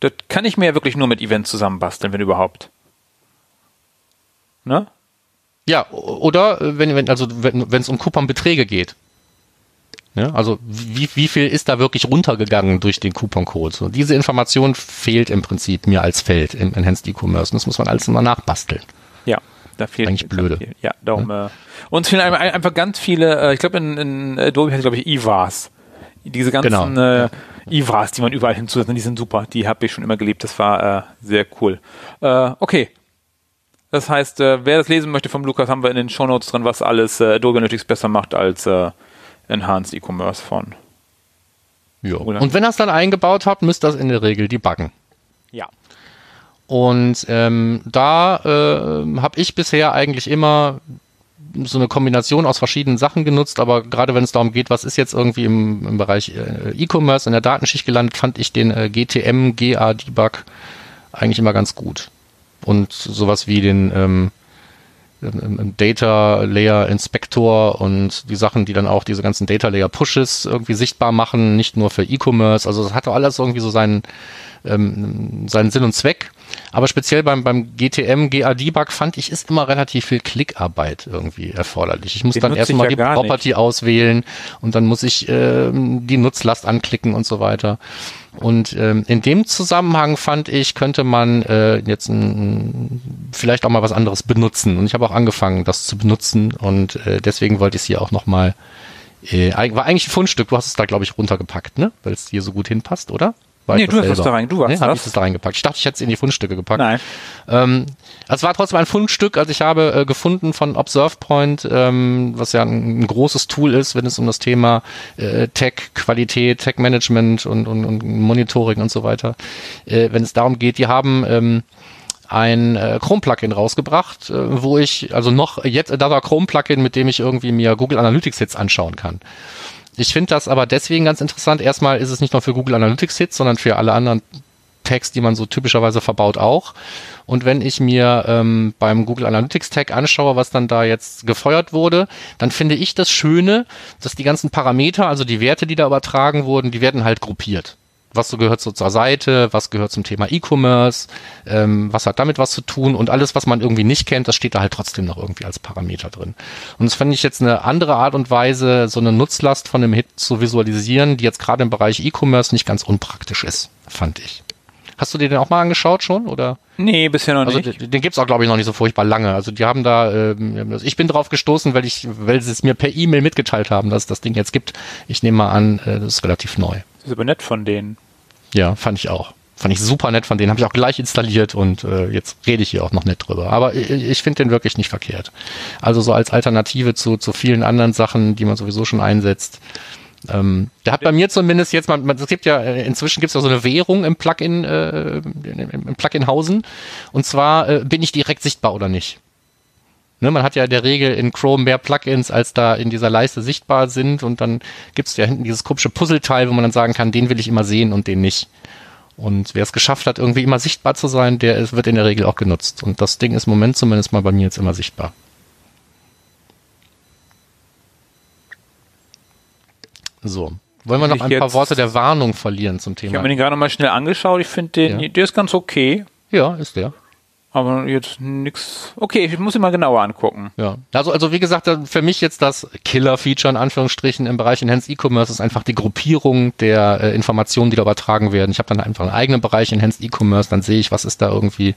Das kann ich mir ja wirklich nur mit Events zusammenbasteln, wenn überhaupt. Ne? Ja, oder äh, wenn, wenn also wenn es um Couponbeträge geht. Ja, also wie, wie viel ist da wirklich runtergegangen durch den Couponcode? So, diese Information fehlt im Prinzip mir als Feld im Enhanced E-Commerce. Das muss man alles immer nachbasteln. Ja, da fehlt Eigentlich blöde. Viel. Ja, darum. Ja. Äh, uns fehlen einfach ganz viele, äh, ich glaube in, in Adobe heißt glaube ich IVAs. Diese ganzen genau. äh, IVAs, die man überall hinzusetzt, die sind super. Die habe ich schon immer geliebt. Das war äh, sehr cool. Äh, okay. Das heißt, äh, wer das lesen möchte vom Lukas, haben wir in den Shownotes drin, was alles äh, Adobe Analytics besser macht als äh, Enhanced E-Commerce von. Ja. Und wenn ihr es dann eingebaut habt, müsst ihr das in der Regel debuggen. Ja. Und ähm, da äh, habe ich bisher eigentlich immer so eine Kombination aus verschiedenen Sachen genutzt, aber gerade wenn es darum geht, was ist jetzt irgendwie im, im Bereich äh, E-Commerce in der Datenschicht gelandet, fand ich den äh, GTM GA Debug eigentlich immer ganz gut. Und sowas wie den ähm, Data Layer Inspector und die Sachen, die dann auch diese ganzen Data Layer Pushes irgendwie sichtbar machen, nicht nur für E-Commerce. Also das hatte alles irgendwie so seinen, ähm, seinen Sinn und Zweck. Aber speziell beim, beim GTM, GA-Debug fand ich, ist immer relativ viel Klickarbeit irgendwie erforderlich. Ich muss Den dann erstmal ja die Property nicht. auswählen und dann muss ich äh, die Nutzlast anklicken und so weiter. Und ähm, in dem Zusammenhang fand ich, könnte man äh, jetzt ein, vielleicht auch mal was anderes benutzen. Und ich habe auch angefangen, das zu benutzen. Und äh, deswegen wollte ich es hier auch nochmal. Äh, war eigentlich ein Fundstück. Du hast es da, glaube ich, runtergepackt, ne? Weil es hier so gut hinpasst, oder? Nee, du hast das da rein. Du hast nee, habe ich das da reingepackt. Ich dachte, ich hätte es in die Fundstücke gepackt. Nein. Ähm, es war trotzdem ein Fundstück. Also ich habe äh, gefunden von ObservePoint, ähm, was ja ein, ein, großes Tool ist, wenn es um das Thema äh, Tech, Qualität, Tech Management und, und, und Monitoring und so weiter, äh, wenn es darum geht, die haben ähm, ein äh, Chrome-Plugin rausgebracht, äh, wo ich, also noch jetzt, da war Chrome-Plugin, mit dem ich irgendwie mir Google Analytics Hits anschauen kann. Ich finde das aber deswegen ganz interessant. Erstmal ist es nicht nur für Google Analytics Hits, sondern für alle anderen Tags, die man so typischerweise verbaut auch. Und wenn ich mir ähm, beim Google Analytics Tag anschaue, was dann da jetzt gefeuert wurde, dann finde ich das Schöne, dass die ganzen Parameter, also die Werte, die da übertragen wurden, die werden halt gruppiert was so gehört so zur Seite, was gehört zum Thema E-Commerce, ähm, was hat damit was zu tun und alles, was man irgendwie nicht kennt, das steht da halt trotzdem noch irgendwie als Parameter drin. Und das fand ich jetzt eine andere Art und Weise, so eine Nutzlast von einem Hit zu visualisieren, die jetzt gerade im Bereich E-Commerce nicht ganz unpraktisch ist, fand ich. Hast du dir den auch mal angeschaut schon oder? Nee, bisher noch also, nicht. Den, den gibt's auch glaube ich noch nicht so furchtbar lange. Also die haben da, ähm, ich bin drauf gestoßen, weil ich, weil sie es mir per E-Mail mitgeteilt haben, dass es das Ding jetzt gibt. Ich nehme mal an, äh, das ist relativ neu. Das ist aber nett von denen. Ja, fand ich auch. Fand ich super nett von denen, habe ich auch gleich installiert und äh, jetzt rede ich hier auch noch nett drüber. Aber ich, ich finde den wirklich nicht verkehrt. Also so als Alternative zu, zu vielen anderen Sachen, die man sowieso schon einsetzt. Ähm, der hat bei mir zumindest jetzt, man, man es gibt ja, äh, inzwischen gibt es ja so eine Währung im Plugin, äh, im Plugin-Hausen. Und zwar äh, bin ich direkt sichtbar oder nicht. Ne, man hat ja in der Regel in Chrome mehr Plugins, als da in dieser Leiste sichtbar sind. Und dann gibt es ja hinten dieses komische Puzzleteil, wo man dann sagen kann, den will ich immer sehen und den nicht. Und wer es geschafft hat, irgendwie immer sichtbar zu sein, der ist, wird in der Regel auch genutzt. Und das Ding ist im Moment zumindest mal bei mir jetzt immer sichtbar. So. Wollen wir noch ein paar Worte der Warnung verlieren zum Thema? Ich habe mir den gerade mal schnell angeschaut. Ich finde den, ja. der ist ganz okay. Ja, ist der. Aber jetzt nix. Okay, ich muss ihn mal genauer angucken. Ja. Also, also wie gesagt, für mich jetzt das Killer-Feature in Anführungsstrichen im Bereich Enhanced E-Commerce ist einfach die Gruppierung der äh, Informationen, die da übertragen werden. Ich habe dann einfach einen eigenen Bereich Enhanced E-Commerce, dann sehe ich, was ist da irgendwie,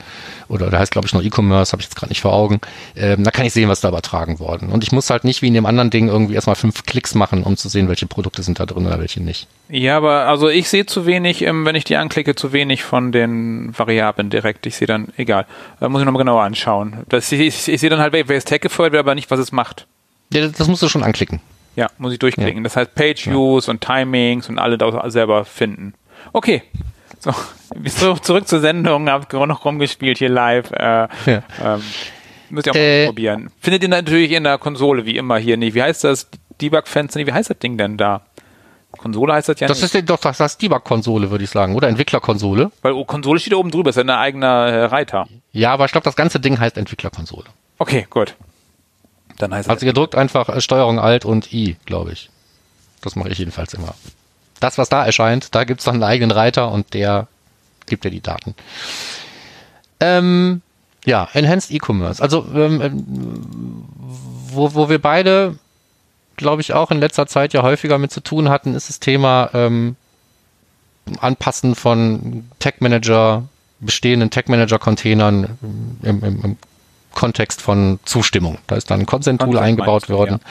oder da heißt glaube ich noch E-Commerce, habe ich jetzt gerade nicht vor Augen. Ähm, da kann ich sehen, was da übertragen worden. Und ich muss halt nicht wie in dem anderen Ding irgendwie erstmal fünf Klicks machen, um zu sehen, welche Produkte sind da drin oder welche nicht. Ja, aber also ich sehe zu wenig, ähm, wenn ich die anklicke, zu wenig von den Variablen direkt. Ich sehe dann, egal. Da muss ich nochmal genauer anschauen. Das, ich, ich, sehe dann halt, welches Tag gefeuert wird, aber nicht, was es macht. Ja, das musst du schon anklicken. Ja, muss ich durchklicken. Ja. Das heißt Page Views ja. und Timings und alle da selber finden. Okay. So, zurück zur Sendung, hab noch rumgespielt hier live. Äh, ja. ähm, müsst ihr auch äh, mal probieren. Findet ihr natürlich in der Konsole, wie immer hier nicht. Wie heißt das? Debug-Fenster, wie heißt das Ding denn da? Konsole heißt das ja das nicht. Ist doch das heißt Debug-Konsole, würde ich sagen, oder Entwicklerkonsole. Weil oh, Konsole steht da oben drüber, ist ja ein eigener äh, Reiter. Ja, aber ich glaube, das ganze Ding heißt Entwicklerkonsole. Okay, gut. Dann heißt Also gedrückt einfach äh, Steuerung Alt und I, glaube ich. Das mache ich jedenfalls immer. Das, was da erscheint, da gibt's dann einen eigenen Reiter und der gibt dir die Daten. Ähm, ja, Enhanced E-Commerce. Also ähm, ähm, wo, wo wir beide, glaube ich, auch in letzter Zeit ja häufiger mit zu tun hatten, ist das Thema ähm, Anpassen von Tech-Manager, bestehenden Tech-Manager-Containern im, im, im Kontext von Zustimmung. Da ist dann ein Consent-Tool eingebaut worden. Ja.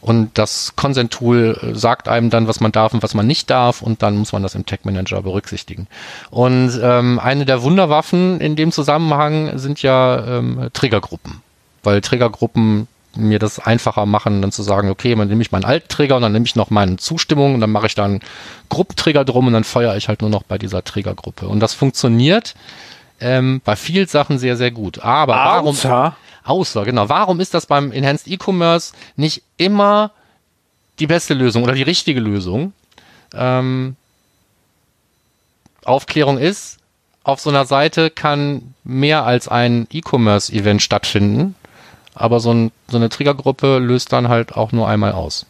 Und das Consent-Tool sagt einem dann, was man darf und was man nicht darf und dann muss man das im Tech-Manager berücksichtigen. Und ähm, eine der Wunderwaffen in dem Zusammenhang sind ja ähm, Triggergruppen, weil Triggergruppen mir das einfacher machen, dann zu sagen, okay, dann nehme ich meinen Alt-Trigger und dann nehme ich noch meine Zustimmung und dann mache ich dann Gruppentrigger drum und dann feuere ich halt nur noch bei dieser Triggergruppe. Und das funktioniert ähm, bei vielen Sachen sehr, sehr gut. Aber warum... Außer Außer, genau. Warum ist das beim Enhanced E-Commerce nicht immer die beste Lösung oder die richtige Lösung? Ähm, Aufklärung ist, auf so einer Seite kann mehr als ein E-Commerce-Event stattfinden, aber so, ein, so eine Triggergruppe löst dann halt auch nur einmal aus.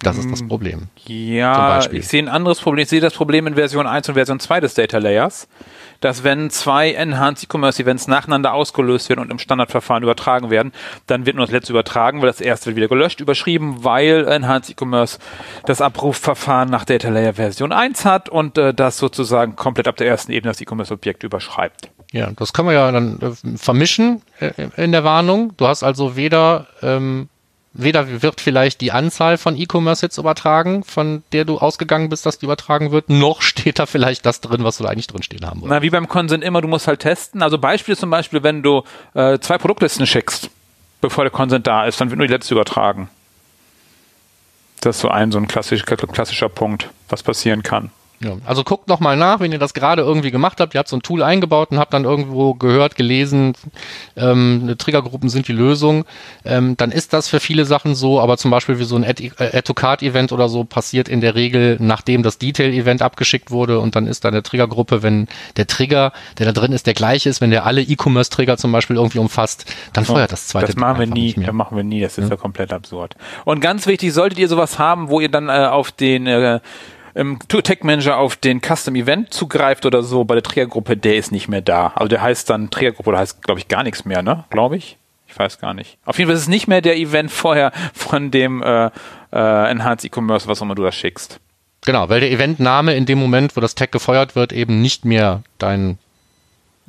Das ist das hm, Problem. Ja, ich sehe ein anderes Problem. Ich sehe das Problem in Version 1 und Version 2 des Data Layers dass wenn zwei Enhanced E-Commerce Events nacheinander ausgelöst werden und im Standardverfahren übertragen werden, dann wird nur das letzte übertragen, weil das erste wird wieder gelöscht, überschrieben, weil Enhanced E-Commerce das Abrufverfahren nach Data Layer Version 1 hat und äh, das sozusagen komplett ab der ersten Ebene das E-Commerce Objekt überschreibt. Ja, das kann man ja dann äh, vermischen äh, in der Warnung. Du hast also weder ähm, weder wird vielleicht die Anzahl von E-Commerce-Hits übertragen, von der du ausgegangen bist, dass die übertragen wird, noch steht da vielleicht das drin, was du da eigentlich drinstehen haben wolltest. Na, wie beim Consent immer, du musst halt testen. Also Beispiel zum Beispiel, wenn du äh, zwei Produktlisten schickst, bevor der Consent da ist, dann wird nur die letzte übertragen. Das ist so ein, so ein klassisch, klassischer Punkt, was passieren kann. Ja, also guckt noch mal nach, wenn ihr das gerade irgendwie gemacht habt. Ihr habt so ein Tool eingebaut und habt dann irgendwo gehört, gelesen, ähm, Triggergruppen sind die Lösung. Ähm, dann ist das für viele Sachen so, aber zum Beispiel wie so ein Add-to-Card-Event oder so passiert in der Regel, nachdem das Detail-Event abgeschickt wurde und dann ist da eine Triggergruppe, wenn der Trigger, der da drin ist, der gleiche ist, wenn der alle E-Commerce-Trigger zum Beispiel irgendwie umfasst, dann feuert das zweite. Das machen wir nie, das machen wir nie, das ist ja. ja komplett absurd. Und ganz wichtig, solltet ihr sowas haben, wo ihr dann äh, auf den äh, im Tech Manager auf den Custom Event zugreift oder so bei der Triggergruppe, der ist nicht mehr da. Also der heißt dann Triggergruppe oder heißt, glaube ich, gar nichts mehr, ne? Glaube ich. Ich weiß gar nicht. Auf jeden Fall ist es nicht mehr der Event vorher von dem äh, äh, Enhanced E-Commerce, was auch immer du da schickst. Genau, weil der Eventname in dem Moment, wo das Tag gefeuert wird, eben nicht mehr dein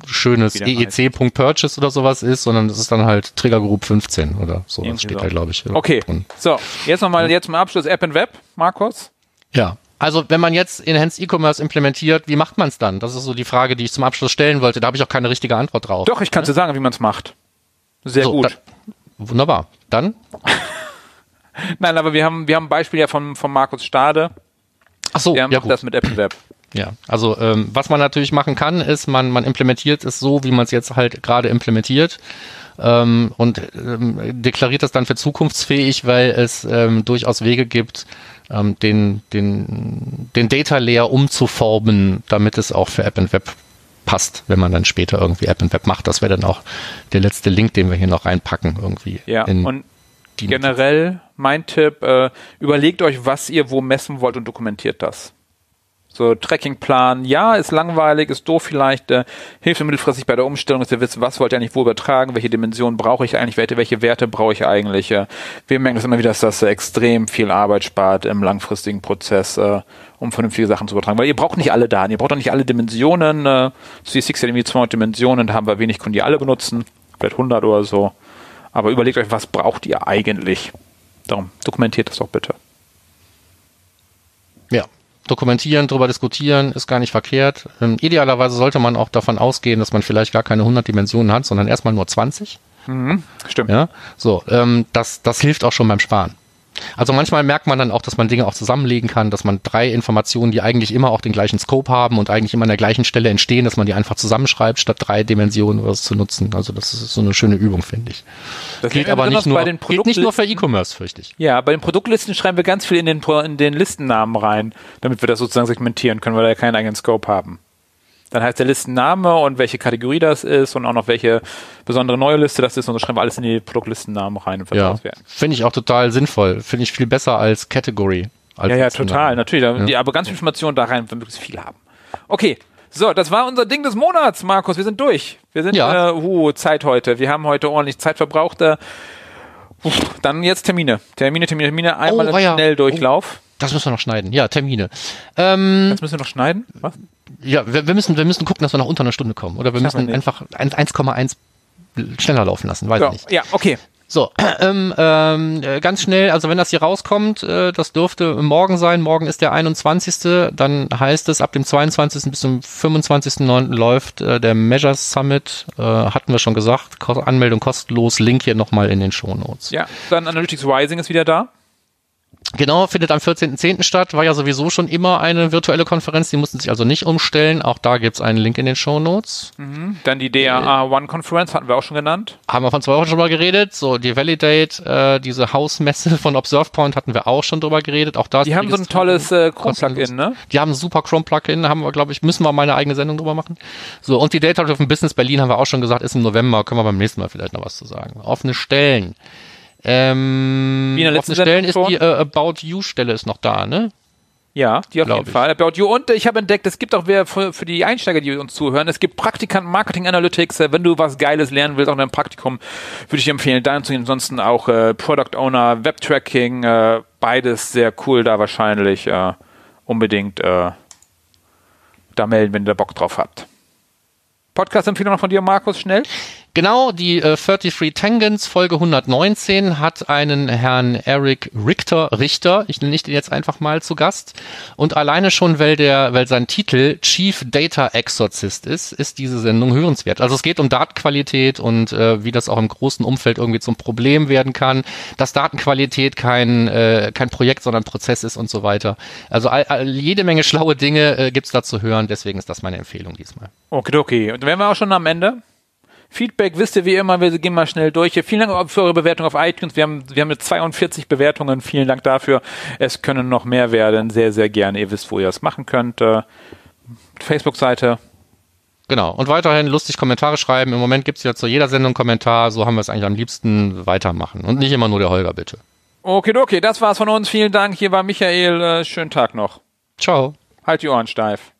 schönes EEC.purchase oder sowas ist, sondern das ist dann halt Trigger Group 15 oder sowas Irgendwie steht so. da, glaube ich. Okay, drin. so, jetzt nochmal, jetzt zum Abschluss App und Web, Markus. Ja, also wenn man jetzt Enhanced E-Commerce implementiert, wie macht man es dann? Das ist so die Frage, die ich zum Abschluss stellen wollte. Da habe ich auch keine richtige Antwort drauf. Doch, ich kann dir sagen, wie man es macht. Sehr so, gut. Da, wunderbar. Dann? Nein, aber wir haben, wir haben ein Beispiel ja von, von Markus Stade. Ach so, Der ja, macht das mit Apple Web. Ja, also ähm, was man natürlich machen kann, ist, man, man implementiert es so, wie man es jetzt halt gerade implementiert ähm, und ähm, deklariert das dann für zukunftsfähig, weil es ähm, durchaus Wege gibt, ähm, den, den, den Data Layer umzuformen, damit es auch für App und Web passt, wenn man dann später irgendwie App und Web macht. Das wäre dann auch der letzte Link, den wir hier noch reinpacken irgendwie. Ja, und generell mein Tipp, äh, überlegt euch, was ihr wo messen wollt und dokumentiert das. So Trackingplan, ja, ist langweilig, ist doof vielleicht, äh, hilft mittelfristig bei der Umstellung, dass ihr wisst, was wollt ihr eigentlich wo übertragen, welche Dimensionen brauche ich eigentlich, welche, welche Werte brauche ich eigentlich. Äh, wir merken das immer wieder, dass das äh, extrem viel Arbeit spart im langfristigen Prozess, äh, um vernünftige Sachen zu übertragen. Weil ihr braucht nicht alle Daten, ihr braucht auch nicht alle Dimensionen. Äh, C6 hat irgendwie 200 Dimensionen, da haben wir wenig Kunden, die alle benutzen, vielleicht 100 oder so. Aber überlegt euch, was braucht ihr eigentlich? Darum, dokumentiert das doch bitte. Ja, dokumentieren, darüber diskutieren, ist gar nicht verkehrt. Ähm, idealerweise sollte man auch davon ausgehen, dass man vielleicht gar keine 100 Dimensionen hat, sondern erstmal nur 20. Mhm, stimmt. Ja, so, ähm, das, das hilft auch schon beim Sparen. Also manchmal merkt man dann auch, dass man Dinge auch zusammenlegen kann, dass man drei Informationen, die eigentlich immer auch den gleichen Scope haben und eigentlich immer an der gleichen Stelle entstehen, dass man die einfach zusammenschreibt, statt drei Dimensionen oder zu nutzen. Also das ist so eine schöne Übung, finde ich. Das gilt aber nicht nur, gilt nicht nur für E-Commerce, fürchte ich. Ja, bei den Produktlisten schreiben wir ganz viel in den, in den Listennamen rein, damit wir das sozusagen segmentieren können, weil wir ja keinen eigenen Scope haben. Dann heißt der Listenname und welche Kategorie das ist und auch noch welche besondere neue Liste das ist und das schreiben wir alles in die Produktlistennamen rein und Ja, finde ich auch total sinnvoll. Finde ich viel besser als Category. Als Ja, ja, total, natürlich. Da- Ja. Die, aber ganz viel Informationen da rein, wenn wir möglichst viel haben. Okay. So, das war unser Ding des Monats, Markus. Wir sind durch. Wir sind, Ja. äh, uh, Zeit heute. Wir haben heute ordentlich Zeit verbraucht. Äh, dann jetzt Termine. Termine, Termine, Termine. Einmal Oh, im weia. Schnelldurchlauf. Das müssen wir noch schneiden. Ja, Termine. Ähm, Das müssen wir noch schneiden. Was? Ja, wir, wir, müssen, wir müssen gucken, dass wir nach unter einer Stunde kommen. Oder wir Schaffen müssen wir einfach 1 1,1 schneller laufen lassen. Weiß ich nicht. ja, okay. So, ähm, ähm, äh, ganz schnell, also wenn das hier rauskommt, äh, das dürfte morgen sein, morgen ist der 21. Dann heißt es, ab dem 22. bis zum 25.09. läuft äh, der Measure Summit, äh, hatten wir schon gesagt, Anmeldung kostenlos, Link hier nochmal in den Shownotes. Ja, dann Analytics Rising ist wieder da. Genau, findet am 14.10. statt, war ja sowieso schon immer eine virtuelle Konferenz, die mussten sich also nicht umstellen, auch da gibt's einen Link in den Shownotes. Dann die DAA One Conference hatten wir auch schon genannt. Haben wir von zwei Wochen schon mal geredet. So, die Validate, äh, diese Hausmesse von ObservePoint hatten wir auch schon drüber geredet. Auch da Die haben so ein tolles äh. Chrome-Plugin, ne? Die haben ein super Chrome-Plugin, haben wir, glaube ich, müssen wir mal eine eigene Sendung drüber machen. So, und die Data Driven Business Berlin haben wir auch schon gesagt, ist im November, können wir beim nächsten Mal vielleicht noch was zu sagen. Offene Stellen. Ähm, Wie in der letzten Stellen ist die äh, About You-Stelle ist noch da, ne? Ja, die auf Glaub jeden ich. Fall. About You. Und ich habe entdeckt, es gibt auch wer für, für die Einsteiger, die uns zuhören, es gibt Praktikanten Marketing Analytics. Äh, wenn du was Geiles lernen willst, auch in einem Praktikum, würde ich empfehlen, da zu gehen. Ansonsten auch äh, Product Owner, Web Tracking, äh, beides sehr cool da wahrscheinlich. Äh, unbedingt äh, da melden, wenn ihr da Bock drauf habt. Podcast-Empfehlung noch von dir, Markus, schnell. Genau, die äh, 33 Tangents Folge 119 hat einen Herrn Eric Richter, Richter, ich nenne ihn jetzt einfach mal zu Gast. Und alleine schon, weil der, weil sein Titel Chief Data Exorcist ist, ist diese Sendung hörenswert. Also es geht um Datenqualität und äh, wie das auch im großen Umfeld irgendwie zum Problem werden kann, dass Datenqualität kein, äh, kein Projekt, sondern Prozess ist und so weiter. Also all, all, jede Menge schlaue Dinge äh, gibt's da zu hören, deswegen ist das meine Empfehlung diesmal. Okay, okay. Und wären wir auch schon am Ende. Feedback wisst ihr wie immer, wir gehen mal schnell durch. Vielen Dank für eure Bewertung auf iTunes. Wir haben, wir haben jetzt 42 Bewertungen. Vielen Dank dafür. Es können noch mehr werden. Sehr, sehr gerne. Ihr wisst, wo ihr es machen könnt. Äh, Facebook-Seite. Genau. Und weiterhin lustig Kommentare schreiben. Im Moment gibt's ja zu jeder Sendung einen Kommentar. So haben wir es eigentlich am liebsten weitermachen. Und nicht immer nur der Holger, bitte. Okay, okay. Das war's von uns. Vielen Dank. Hier war Michael. Äh, schönen Tag noch. Ciao. Halt die Ohren steif.